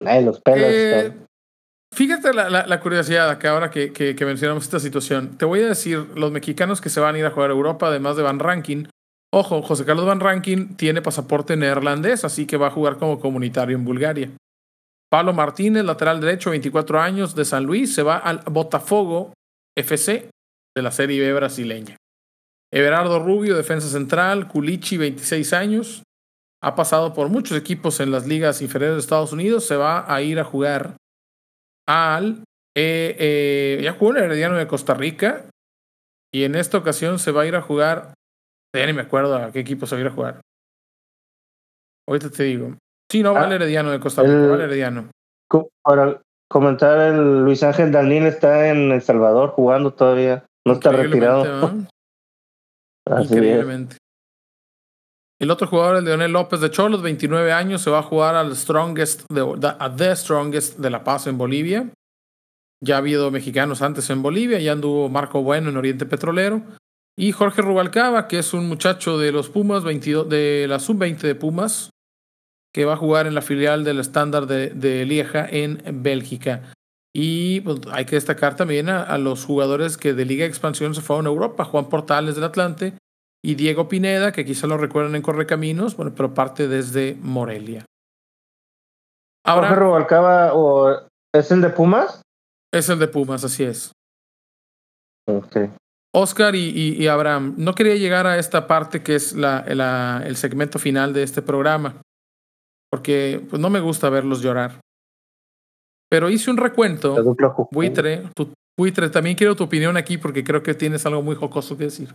Ay, los pelos. Eh, fíjate la, la- la curiosidad acá ahora que, que- que mencionamos esta situación. Te voy a decir, los mexicanos que se van a ir a jugar a Europa, además de Van Rankin, ojo, José Carlos Van Rankin tiene pasaporte neerlandés, así que va a jugar como comunitario en Bulgaria. Pablo Martínez, lateral derecho, 24 años, de San Luis, se va al Botafogo FC de la Serie B brasileña. Everardo Rubio, defensa central, Culichi, 26 años, ha pasado por muchos equipos en las ligas inferiores de Estados Unidos, se va a ir a jugar al... eh, eh, ya jugó en Herediano de Costa Rica y en esta ocasión se va a ir a jugar... Ya ni me acuerdo a qué equipo se va a jugar. Ahorita te digo. Sí, no, Ah, al Herediano de Costa Rica, el- va al Herediano. Para, comentar, el Luis Ángel Dalín está en El Salvador jugando todavía. No está retirado. Increíblemente, ¿no? Así es. Increíblemente. El otro jugador, el Leonel López de Cholos, 29 años, se va a jugar al Strongest de, a The Strongest de La Paz en Bolivia. Ya ha habido mexicanos antes en Bolivia, ya anduvo Marco Bueno en Oriente Petrolero. Y Jorge Rubalcaba, que es un muchacho de los Pumas, 22, de la sub-20 de Pumas, que va a jugar en la filial del estándar de, de Lieja en Bélgica. Y pues, hay que destacar también a, a, los jugadores que de Liga de Expansión se fueron a Europa, Juan Portales del Atlante y Diego Pineda, que quizá lo recuerdan en Correcaminos, bueno, pero parte desde Morelia. Ahora, Jorge Rubalcaba o es el de Pumas? Es el de Pumas, así es. Okay. Oscar y, y, y, Abraham, no quería llegar a esta parte que es la, la, el segmento final de este programa, porque pues, no me gusta verlos llorar. Pero hice un recuento. Buitre, tu, Buitre, también quiero tu opinión aquí porque creo que tienes algo muy jocoso que decir.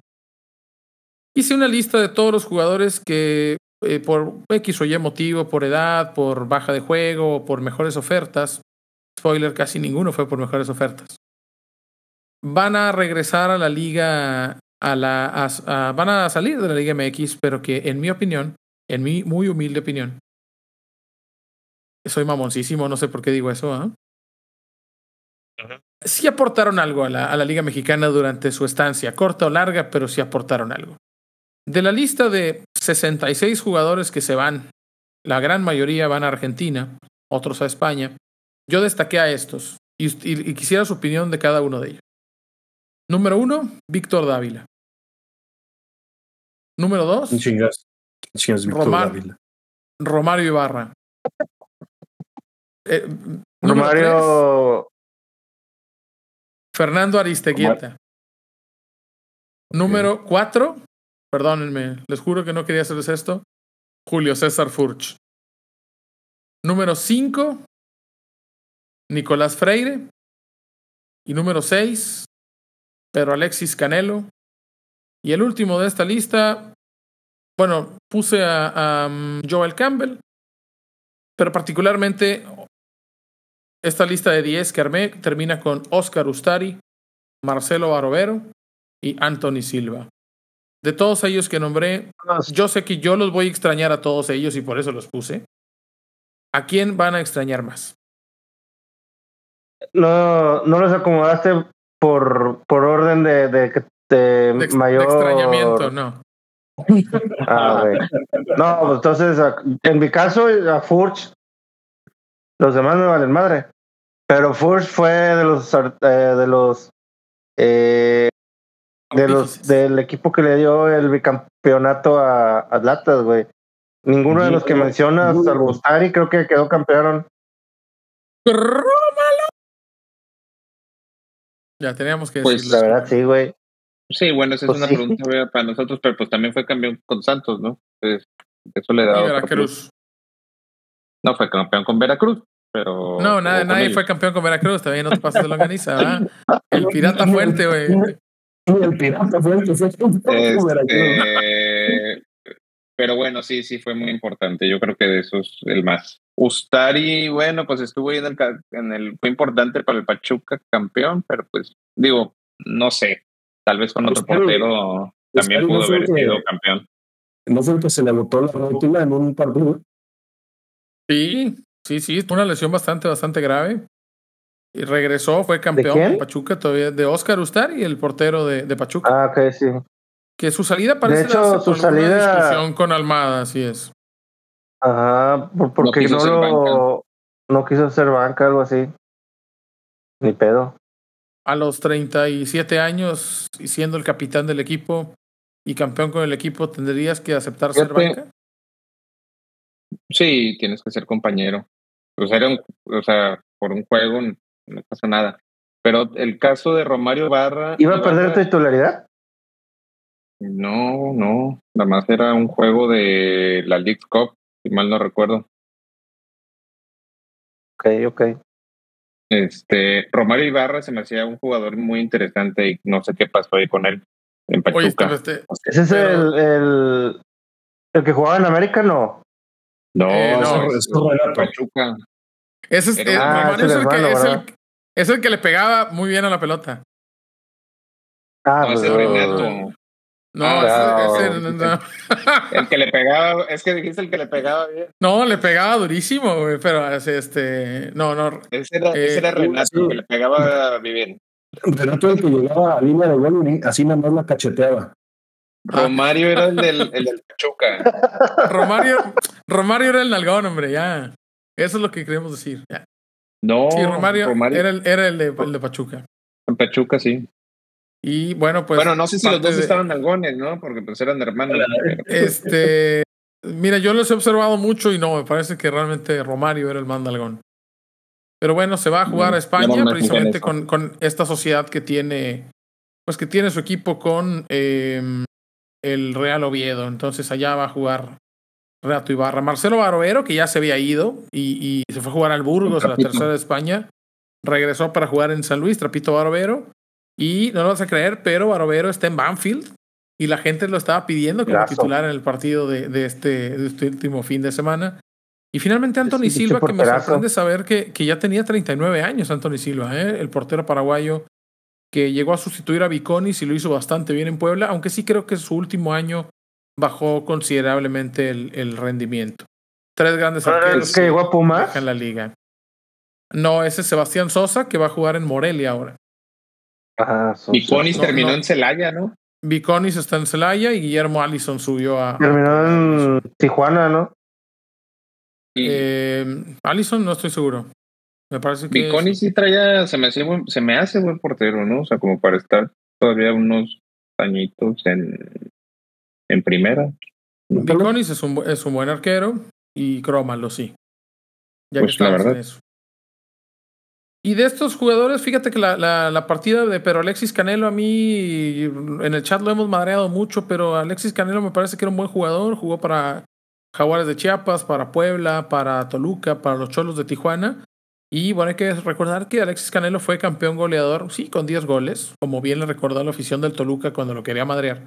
Hice una lista de todos los jugadores que eh, por X o Y motivo, por edad, por baja de juego, por mejores ofertas, spoiler, casi ninguno fue por mejores ofertas, van a regresar a la liga, a la, a, a, van a salir de la Liga MX, pero que en mi opinión, en mi muy humilde opinión, soy mamoncísimo, no sé por qué digo eso, ¿eh? sí aportaron algo a la, a la, Liga Mexicana durante su estancia, corta o larga, pero sí aportaron algo. De la lista de 66 jugadores que se van, la gran mayoría van a Argentina, otros a España, yo destaqué a estos y, y, y quisiera su opinión de cada uno de ellos. Número uno, Víctor Dávila. Número dos, Chingas. Chingas Víctor Romar, Dávila. Romario Ibarra. Eh, Romario. tres, Fernando Aristeguieta. Número cuatro, perdónenme, les juro que no quería hacerles esto. Julio César Furch. Número cinco, Nicolás Freire. Y número seis, Pedro Alexis Canelo. Y el último de esta lista, bueno, puse a, a um, Joel Campbell, pero particularmente esta lista de 10 que armé termina con Oscar Ustari, Marcelo Barovero y Anthony Silva. De todos ellos que nombré, yo sé que yo los voy a extrañar a todos ellos y por eso los puse. ¿A quién van a extrañar más? No, no los acomodaste por, por orden de, de, de, De, mayor. de extrañamiento, no. Ah, güey. No, pues entonces, a- en mi caso, a Furch, los demás me valen madre. Pero Furch fue de los eh, de los eh, de los del equipo que le dio el bicampeonato a Atletas, güey. Ninguno de los que mencionas, salvo Ustari, creo que quedó campeón. Ya teníamos que Pues. La verdad, sí, güey. Sí, bueno, esa Pues es una sí. pregunta obvia para nosotros, pero pues también fue campeón con Santos, ¿no? Entonces, eso le da Y Veracruz. No, fue campeón con Veracruz, pero... No, jugó nadie, ellos. fue campeón con Veracruz, también no te pases de longaniza, ¿verdad? El pirata fuerte, güey. Y el pirata fue el que fue campeón con Veracruz. Pero bueno, sí, sí fue muy importante. Yo creo que de esos el más. Ustari, bueno, pues estuvo ahí en el, en el fue importante para el Pachuca campeón, pero pues digo, no sé, tal vez con otro Ustari- portero también Ustari pudo fue haber que- sido campeón. ¿No fue el que se le botó la rótula en un partido? Sí, sí, sí, una lesión bastante, bastante grave. Y regresó, fue campeón con Pachuca todavía, de Oscar Ustari, el portero de, de Pachuca. Ah, ok, sí. Que su salida parece hecho, su salida- discusión con Almada, así es. Ajá, por- porque quiso no, lo. No quiso ser banca, algo así. Ni pedo. A los 37 años, y siendo el capitán del equipo y campeón con el equipo, ¿tendrías que aceptar ser banca? Sí, tienes que ser compañero. O sea, era un- o sea, por un juego no, no pasa nada. Pero el caso de Romario Barra. ¿Iba a perder titularidad? No, no. Nada más era un juego de la League Cup, si mal no recuerdo. Ok, ok. Este, Romario Ibarra se me hacía un jugador muy interesante y no sé qué pasó ahí con él en Oye, Pachuca. este, ¿Ese es el, el, el que jugaba en América? No. no, Eh, no, es. Pachuca. Ese es, Pero- eh, Ah, Romario es el el, que, es, el, el que le pegaba muy bien a la pelota. Ah, No, ese pues, Renato. No, Ah, ese- no. ese- no, El que le pegaba, es que dijiste el que le pegaba bien. no, le pegaba durísimo, güey, pero este, no, no, Ese era, Eh, ese era Renato, sí. que le pegaba bien. Renato el que llegaba a línea de gol y así nada más la cacheteaba. Romario era el del, el del Pachuca. Romario, Romario era el nalgón, hombre, ya. Eso es lo que queremos decir. ya. No, Sí, Romario, Romario era, el, era el, de, el de Pachuca. en Pachuca, sí. Y bueno, pues. bueno, no sé si los dos de- estaban algones, ¿no? Porque pues eran hermanos. Este. Mira, yo los he observado mucho y no, me parece que realmente Romario era el mandalgón. Pero bueno, se va a jugar Mm, a España no me precisamente con, con esta sociedad que tiene, pues que tiene su equipo con eh, el Real Oviedo. Entonces allá va a jugar Renato Ibarra. Marcelo Barovero, que ya se había ido y, y se fue a jugar al Burgos, a la tercera de España, regresó para jugar en San Luis, Trapito Barovero. Y no lo vas a creer, pero Barovero está en Banfield y la gente lo estaba pidiendo como Brazo. titular en el partido de, de este, de este último fin de semana. Y finalmente Anthony Silva, que me sorprende saber que, que ya tenía 39 años Anthony Silva, ¿eh? el portero paraguayo que llegó a sustituir a Viconis y lo hizo bastante bien en Puebla, aunque sí creo que su último año bajó considerablemente el, el rendimiento. Tres grandes ¿no era el arqueros que llegó a Pumas? dejan la liga. No, ese es Sebastián Sosa que va a jugar en Morelia ahora. Ajá. Viconis terminó no. en Celaya, ¿no? Viconis está en Celaya y Guillermo Allison subió a. Terminó en Tijuana, ¿no? Y Eh, Allison, no estoy seguro. Me parece que. Viconis sí traía, se me, hace buen, se me hace buen portero, ¿no? O sea, como para estar todavía unos añitos en, en primera. Viconis es un, es un buen arquero y Crómalo, sí. Ya Pues que la estamos en verdad. eso. Y de estos jugadores, fíjate que la, la, la partida de pero Alexis Canelo a mí en el chat lo hemos madreado mucho, pero Alexis Canelo me parece que era un buen jugador, jugó para Jaguares de Chiapas, para Puebla, para Toluca, para los Cholos de Tijuana. Y bueno, hay que recordar que Alexis Canelo fue campeón goleador, sí, con 10 goles, como bien le recordó la afición del Toluca cuando lo quería madrear.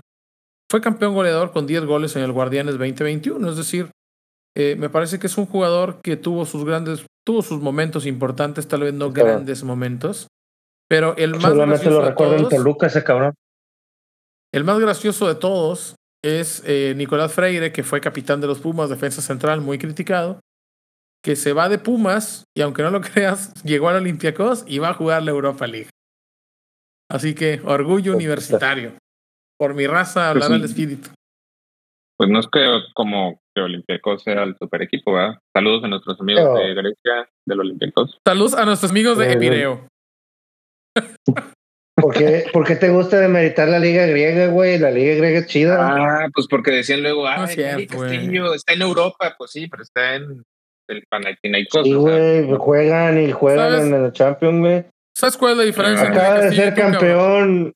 Fue campeón goleador con 10 goles en el Guardianes 2021, es decir, eh, me parece que es un jugador que tuvo sus grandes, tuvo sus momentos importantes, tal vez no Claro. grandes momentos, pero el más Solamente gracioso lo recuerdo en Toluca ese cabrón. el más gracioso de todos es eh, Nicolás Freire, que fue capitán de los Pumas, defensa central, muy criticado, que se va de Pumas y aunque no lo creas, llegó al Olympiacos y va a jugar la Europa League. Así que orgullo universitario. Por mi raza Pues hablará sí. el espíritu. Pues no es que como que Olympiacos sea el super equipo, ¿verdad? Saludos a nuestros amigos Pero- de Grecia, del Olympiacos. Saludos a nuestros amigos de Eh, Epireo. ¿Por qué, por qué te gusta demeritar la liga griega, güey? La liga griega es chida. Ah, pues porque decían luego, ah, No es Castillo está en Europa, pues sí, pero está en el Panathinaikos. sí, o sea, güey, juegan y juegan ¿Sabes? en el Champions, güey. ¿Sabes cuál es la diferencia? entre Acaba de ser campeón.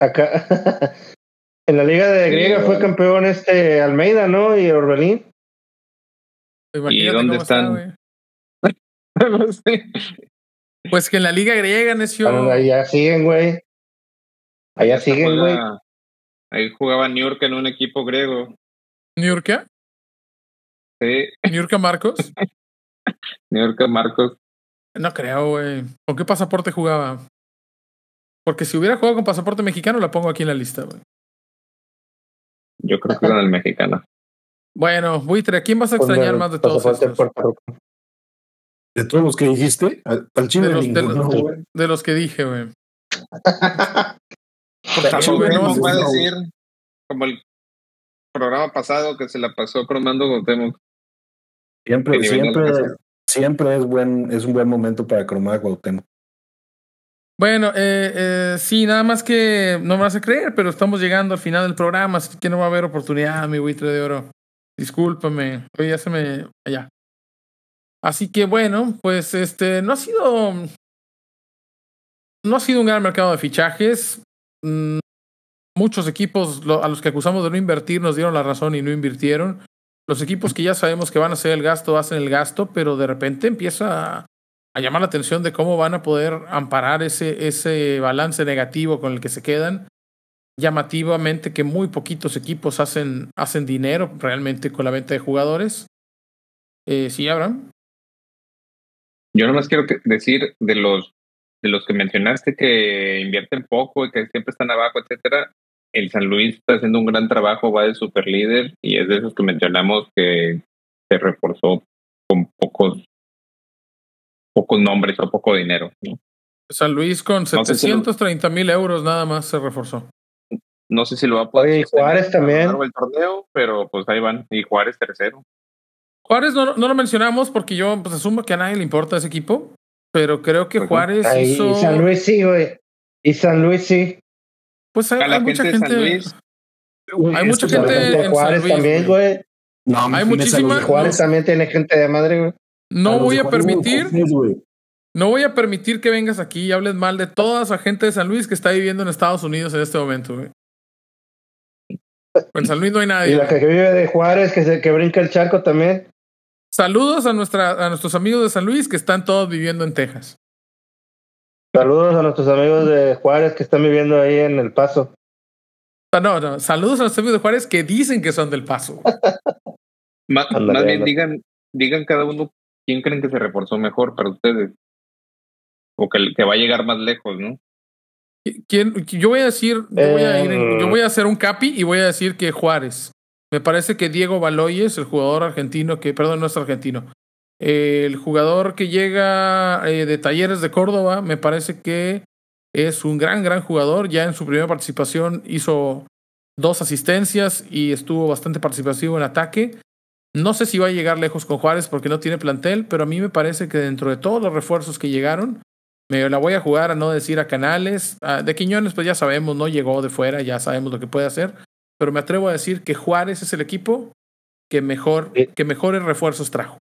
Acá. en la liga de Sí, griega fue campeón este Almeida, ¿no? Y Orbelín. Imagínate ¿Y dónde está, están? güey. no sé. Pues que en la liga griega, necio. Bueno, allá siguen, güey. Allá siguen, güey. Ahí jugaba New York en un equipo griego. ¿Niurka? Sí, ¿Niurka Marcos? New York Marcos. No creo, güey. ¿Con qué pasaporte jugaba? Porque si hubiera jugado con pasaporte mexicano, la pongo aquí en la lista, güey. Yo creo que era el mexicano. Bueno, Buitre, ¿a quién vas a Con extrañar el más de todos estos? De todos los que dijiste, al, chile De los- de los- güey. De los que dije, güey. No, va a decir, como el programa pasado que se la pasó cromando Cuauhtémoc. Siempre, siempre, siempre es buen, es un buen momento para cromar a Cuauhtémoc. Bueno, eh, eh, sí, nada más que no me vas a creer, pero estamos llegando al final del programa, así que no va a haber oportunidad, mi buitre de oro. Discúlpame, hoy ya se me. allá. Así que bueno, pues este, no ha sido. No ha sido un gran mercado de fichajes. Mm, muchos equipos a los que acusamos de no invertir nos dieron la razón y no invirtieron. Los equipos que ya sabemos que van a hacer el gasto hacen el gasto, pero de repente empieza a, llamar la atención de cómo van a poder amparar ese, ese balance negativo con el que se quedan. Llamativamente que muy poquitos equipos hacen, hacen dinero realmente con la venta de jugadores. Eh, sí, Abraham. Yo nomás quiero decir de los de los que mencionaste que invierten poco y que siempre están abajo, etcétera, el San Luis está haciendo un gran trabajo, va de super líder y es de esos que mencionamos que se reforzó con pocos pocos nombres o poco dinero. ¿no? San Luis con 730 mil euros nada más se reforzó. No sé si lo va a poder. Oye, y Juárez también. El torneo, pero pues ahí van. Y Juárez tercero. Juárez no, no lo mencionamos porque yo pues, asumo que a nadie le importa ese equipo. Pero creo que Juárez hizo... Y San Luis sí, güey. Y San Luis sí. Pues hay, hay mucha gente. Luis, hay mucha gente de Juárez Luis, también, güey. No, hay muchísima. Juárez no. también tiene gente de madre, güey. No voy a permitir. No voy a permitir que vengas aquí y hables mal de toda esa gente de San Luis que está viviendo en Estados Unidos en este momento, güey. En San Luis no hay nadie. Y la que vive de Juárez, que, se, que brinca el charco también. Saludos a, nuestra, a nuestros amigos de San Luis que están todos viviendo en Texas. Saludos a nuestros amigos de Juárez que están viviendo ahí en El Paso. Ah, no, no, saludos a nuestros amigos de Juárez que dicen que son del Paso. más, más bien digan, digan cada uno quién creen que se reforzó mejor para ustedes. O que, que va a llegar más lejos, ¿no? ¿Quién? Yo voy a decir, yo voy a, ir en, yo voy a hacer un capi y voy a decir que Juárez. Me parece que Diego Baloyes, el jugador argentino, que, perdón, no es argentino, el jugador que llega eh, de Talleres de Córdoba, me parece que es un gran, gran jugador. Ya en su primera participación hizo dos asistencias y estuvo bastante participativo en ataque. No sé si va a llegar lejos con Juárez porque no tiene plantel, pero a mí me parece que dentro de todos los refuerzos que llegaron, me la voy a jugar a no decir a Canales. de Quiñones, pues ya sabemos, no llegó de fuera, ya sabemos lo que puede hacer. Pero me atrevo a decir que Juárez es el equipo que mejor, que mejores refuerzos trajo.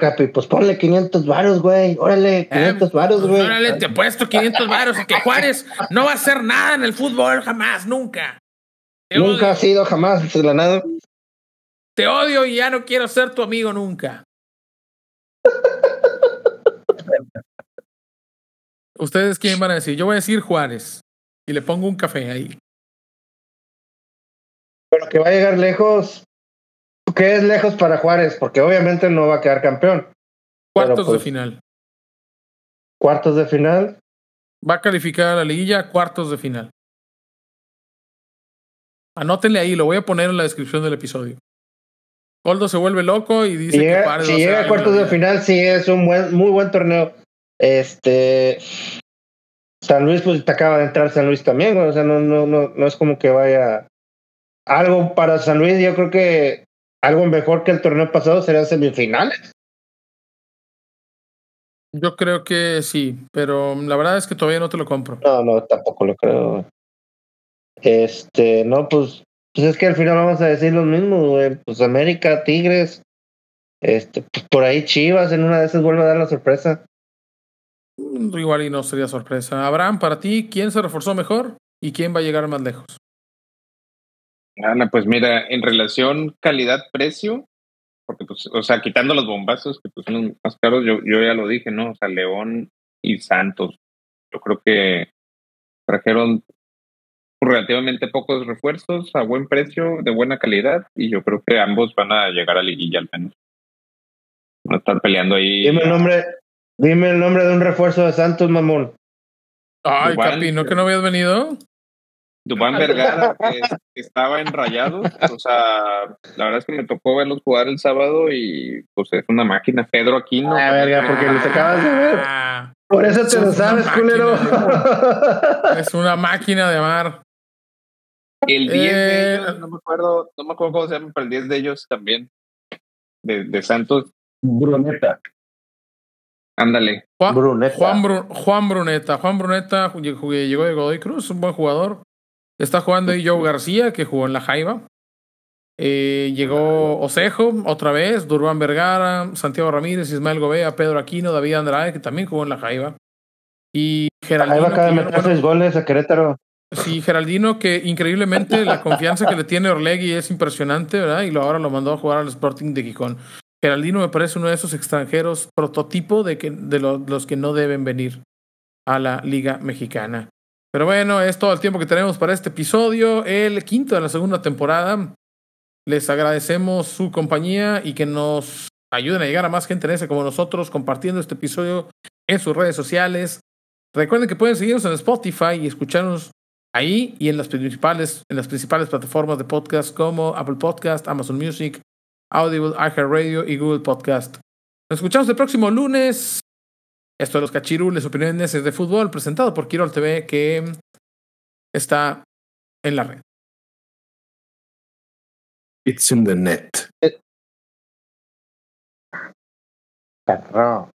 Capi, pues ponle 500 varos, güey. Órale, 500 varos, güey. Órale, te he puesto 500 varos y que Juárez no va a hacer nada en el fútbol jamás, nunca. Nunca ha sido jamás de la nada. Te odio y ya no quiero ser tu amigo nunca. ¿Ustedes quién van a decir? Yo voy a decir Juárez. Y le pongo un café ahí. Pero que va a llegar lejos. ¿Qué es lejos para Juárez? Porque obviamente no va a quedar campeón. Cuartos pues, de final. Cuartos de final. Va a calificar a la liguilla cuartos de final. Anótenle ahí, lo voy a poner en la descripción del episodio. Goldo se vuelve loco y dice si llega, que si llega a cuartos de final, sí es un buen, muy buen torneo. Este San Luis, pues te acaba de entrar San Luis también, o sea, no, no, no, no es como que vaya algo para San Luis, yo creo que algo mejor que el torneo pasado serían semifinales. Yo creo que sí, pero la verdad es que todavía no te lo compro. No, no, tampoco lo creo. Este, no, pues, pues es que al final vamos a decir lo mismo, güey. Pues América, Tigres, este, pues por ahí Chivas en una de esas vuelve a dar la sorpresa. Igual y no sería sorpresa. Abraham, para ti, ¿quién se reforzó mejor y quién va a llegar más lejos? Ana, pues mira, en relación calidad-precio, porque pues, o sea, quitando los bombazos que pues son los más caros, yo, yo ya lo dije, ¿no? O sea, León y Santos. Yo creo que trajeron relativamente pocos refuerzos a buen precio, de buena calidad, y yo creo que ambos van a llegar a liguilla al menos. Van a estar peleando ahí. Dime el nombre, dime el nombre de un refuerzo de Santos, mamón. Ay, Dubán, Capi, ¿no que no habías venido? Dubán Vergara, que, que estaba en Rayados. O sea, la verdad es que me tocó verlos jugar el sábado y pues es una máquina. Pedro Aquino. Ah, verga, porque los acabas de ver. Por eso te lo sabes, culero. Es una máquina de amar. El 10 eh, de ellos, no me acuerdo, no me acuerdo cómo se llama, pero el 10 de ellos también. De, de Santos. Bruneta. Ándale. Juan Bruneta. Juan, Bru Juan Bruneta. Juan Bruneta llegó de Godoy Cruz, un buen jugador. Está jugando ahí Joe García, que jugó en la Jaiba. Eh, llegó Osejo, otra vez, Durban Vergara, Santiago Ramírez, Ismael Gobea, Pedro Aquino, David Andrade, que también jugó en la Jaiba. Y Geraldino. Ahí va a meter seis goles a Querétaro. Sí, Geraldino, que increíblemente la confianza que le tiene Orlegui es impresionante, ¿verdad? Y lo, ahora lo mandó a jugar al Sporting de Gijón. Geraldino me parece uno de esos extranjeros prototipo de, que, de lo, los que no deben venir a la Liga Mexicana. Pero bueno, es todo el tiempo que tenemos para este episodio, el quinto de la segunda temporada. Les agradecemos su compañía y que nos ayuden a llegar a más gente en ese como nosotros, compartiendo este episodio en sus redes sociales. Recuerden que pueden seguirnos en Spotify y escucharnos ahí y en las principales, en las principales plataformas de podcast como Apple Podcast, Amazon Music, Audible, iHeartRadio y Google Podcast. Nos escuchamos el próximo lunes. Esto es Los Cachirules, opiniones de fútbol, presentado por Kirol TV, que está en la red. It's in the net. Perro.